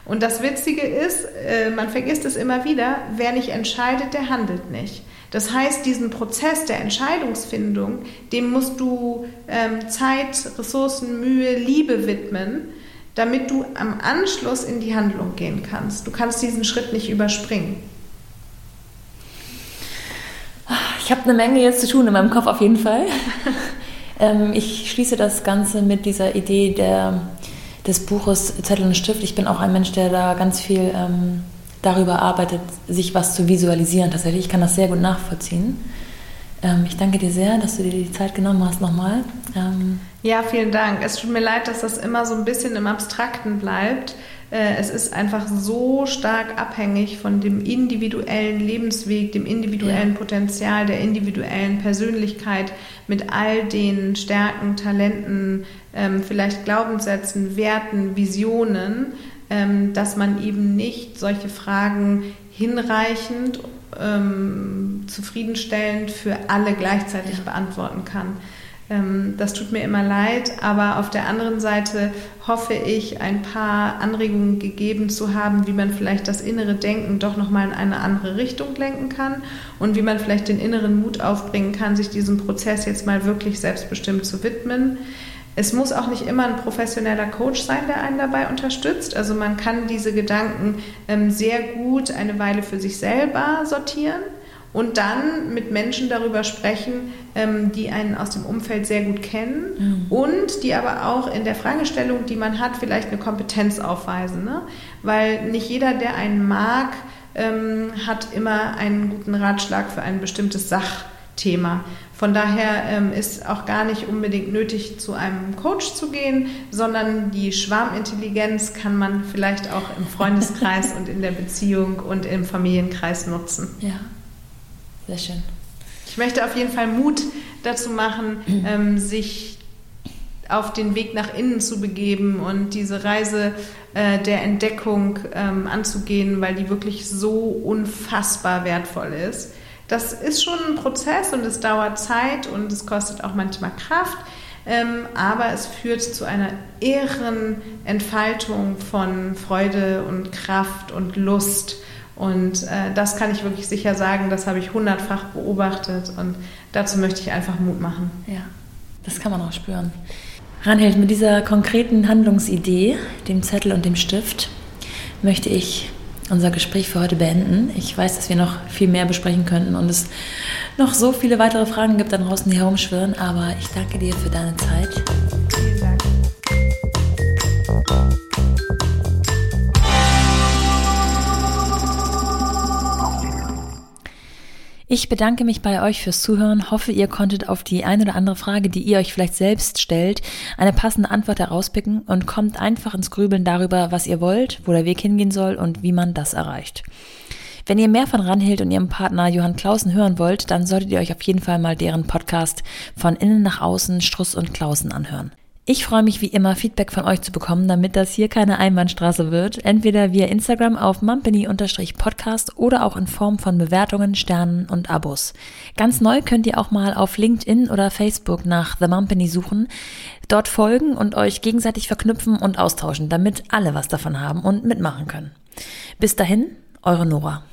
Und das Witzige ist, äh, man vergisst es immer wieder, wer nicht entscheidet, der handelt nicht. Das heißt, diesen Prozess der Entscheidungsfindung, dem musst du ähm, Zeit, Ressourcen, Mühe, Liebe widmen, damit du am Anschluss in die Handlung gehen kannst. Du kannst diesen Schritt nicht überspringen. Ich habe eine Menge jetzt zu tun in meinem Kopf auf jeden Fall. <laughs> ähm, ich schließe das Ganze mit dieser Idee der, des Buches Zettel und Stift. Ich bin auch ein Mensch, der da ganz viel ähm, darüber arbeitet, sich was zu visualisieren. Tatsächlich, ich kann das sehr gut nachvollziehen. Ähm, ich danke dir sehr, dass du dir die Zeit genommen hast nochmal. Ähm ja, vielen Dank. Es tut mir leid, dass das immer so ein bisschen im Abstrakten bleibt. Äh, es ist einfach so stark abhängig von dem individuellen Lebensweg, dem individuellen ja. Potenzial, der individuellen Persönlichkeit mit all den Stärken, Talenten, ähm, vielleicht Glaubenssätzen, Werten, Visionen, ähm, dass man eben nicht solche Fragen hinreichend, ähm, zufriedenstellend für alle gleichzeitig beantworten kann. Ähm, das tut mir immer leid, aber auf der anderen Seite hoffe ich, ein paar Anregungen gegeben zu haben, wie man vielleicht das innere Denken doch nochmal in eine andere Richtung lenken kann und wie man vielleicht den inneren Mut aufbringen kann, sich diesem Prozess jetzt mal wirklich selbstbestimmt zu widmen. Es muss auch nicht immer ein professioneller Coach sein, der einen dabei unterstützt. Also man kann diese Gedanken ähm, sehr gut eine Weile für sich selber sortieren und dann mit Menschen darüber sprechen, ähm, die einen aus dem Umfeld sehr gut kennen mhm. und die aber auch in der Fragestellung, die man hat, vielleicht eine Kompetenz aufweisen. Ne? Weil nicht jeder, der einen mag, ähm, hat immer einen guten Ratschlag für ein bestimmtes Sachthema. Von daher ähm, ist auch gar nicht unbedingt nötig, zu einem Coach zu gehen, sondern die Schwarmintelligenz kann man vielleicht auch im Freundeskreis <laughs> und in der Beziehung und im Familienkreis nutzen. Ja, sehr schön. Ich möchte auf jeden Fall Mut dazu machen, <clears throat> ähm, sich auf den Weg nach innen zu begeben und diese Reise äh, der Entdeckung ähm, anzugehen, weil die wirklich so unfassbar wertvoll ist. Das ist schon ein Prozess und es dauert Zeit und es kostet auch manchmal Kraft, ähm, aber es führt zu einer irren Entfaltung von Freude und Kraft und Lust. Und äh, das kann ich wirklich sicher sagen, das habe ich hundertfach beobachtet und dazu möchte ich einfach Mut machen. Ja, das kann man auch spüren. Ranhild, mit dieser konkreten Handlungsidee, dem Zettel und dem Stift, möchte ich unser Gespräch für heute beenden. Ich weiß, dass wir noch viel mehr besprechen könnten und es noch so viele weitere Fragen gibt da draußen, die herumschwirren, aber ich danke dir für deine Zeit. Ich bedanke mich bei euch fürs Zuhören, hoffe, ihr konntet auf die ein oder andere Frage, die ihr euch vielleicht selbst stellt, eine passende Antwort herauspicken und kommt einfach ins Grübeln darüber, was ihr wollt, wo der Weg hingehen soll und wie man das erreicht. Wenn ihr mehr von Ranhild und ihrem Partner Johann Clausen hören wollt, dann solltet ihr euch auf jeden Fall mal deren Podcast von innen nach außen Struss und Klausen anhören. Ich freue mich wie immer, Feedback von euch zu bekommen, damit das hier keine Einbahnstraße wird. Entweder via Instagram auf mumpany-podcast oder auch in Form von Bewertungen, Sternen und Abos. Ganz neu könnt ihr auch mal auf LinkedIn oder Facebook nach The Mumpany suchen, dort folgen und euch gegenseitig verknüpfen und austauschen, damit alle was davon haben und mitmachen können. Bis dahin, eure Nora.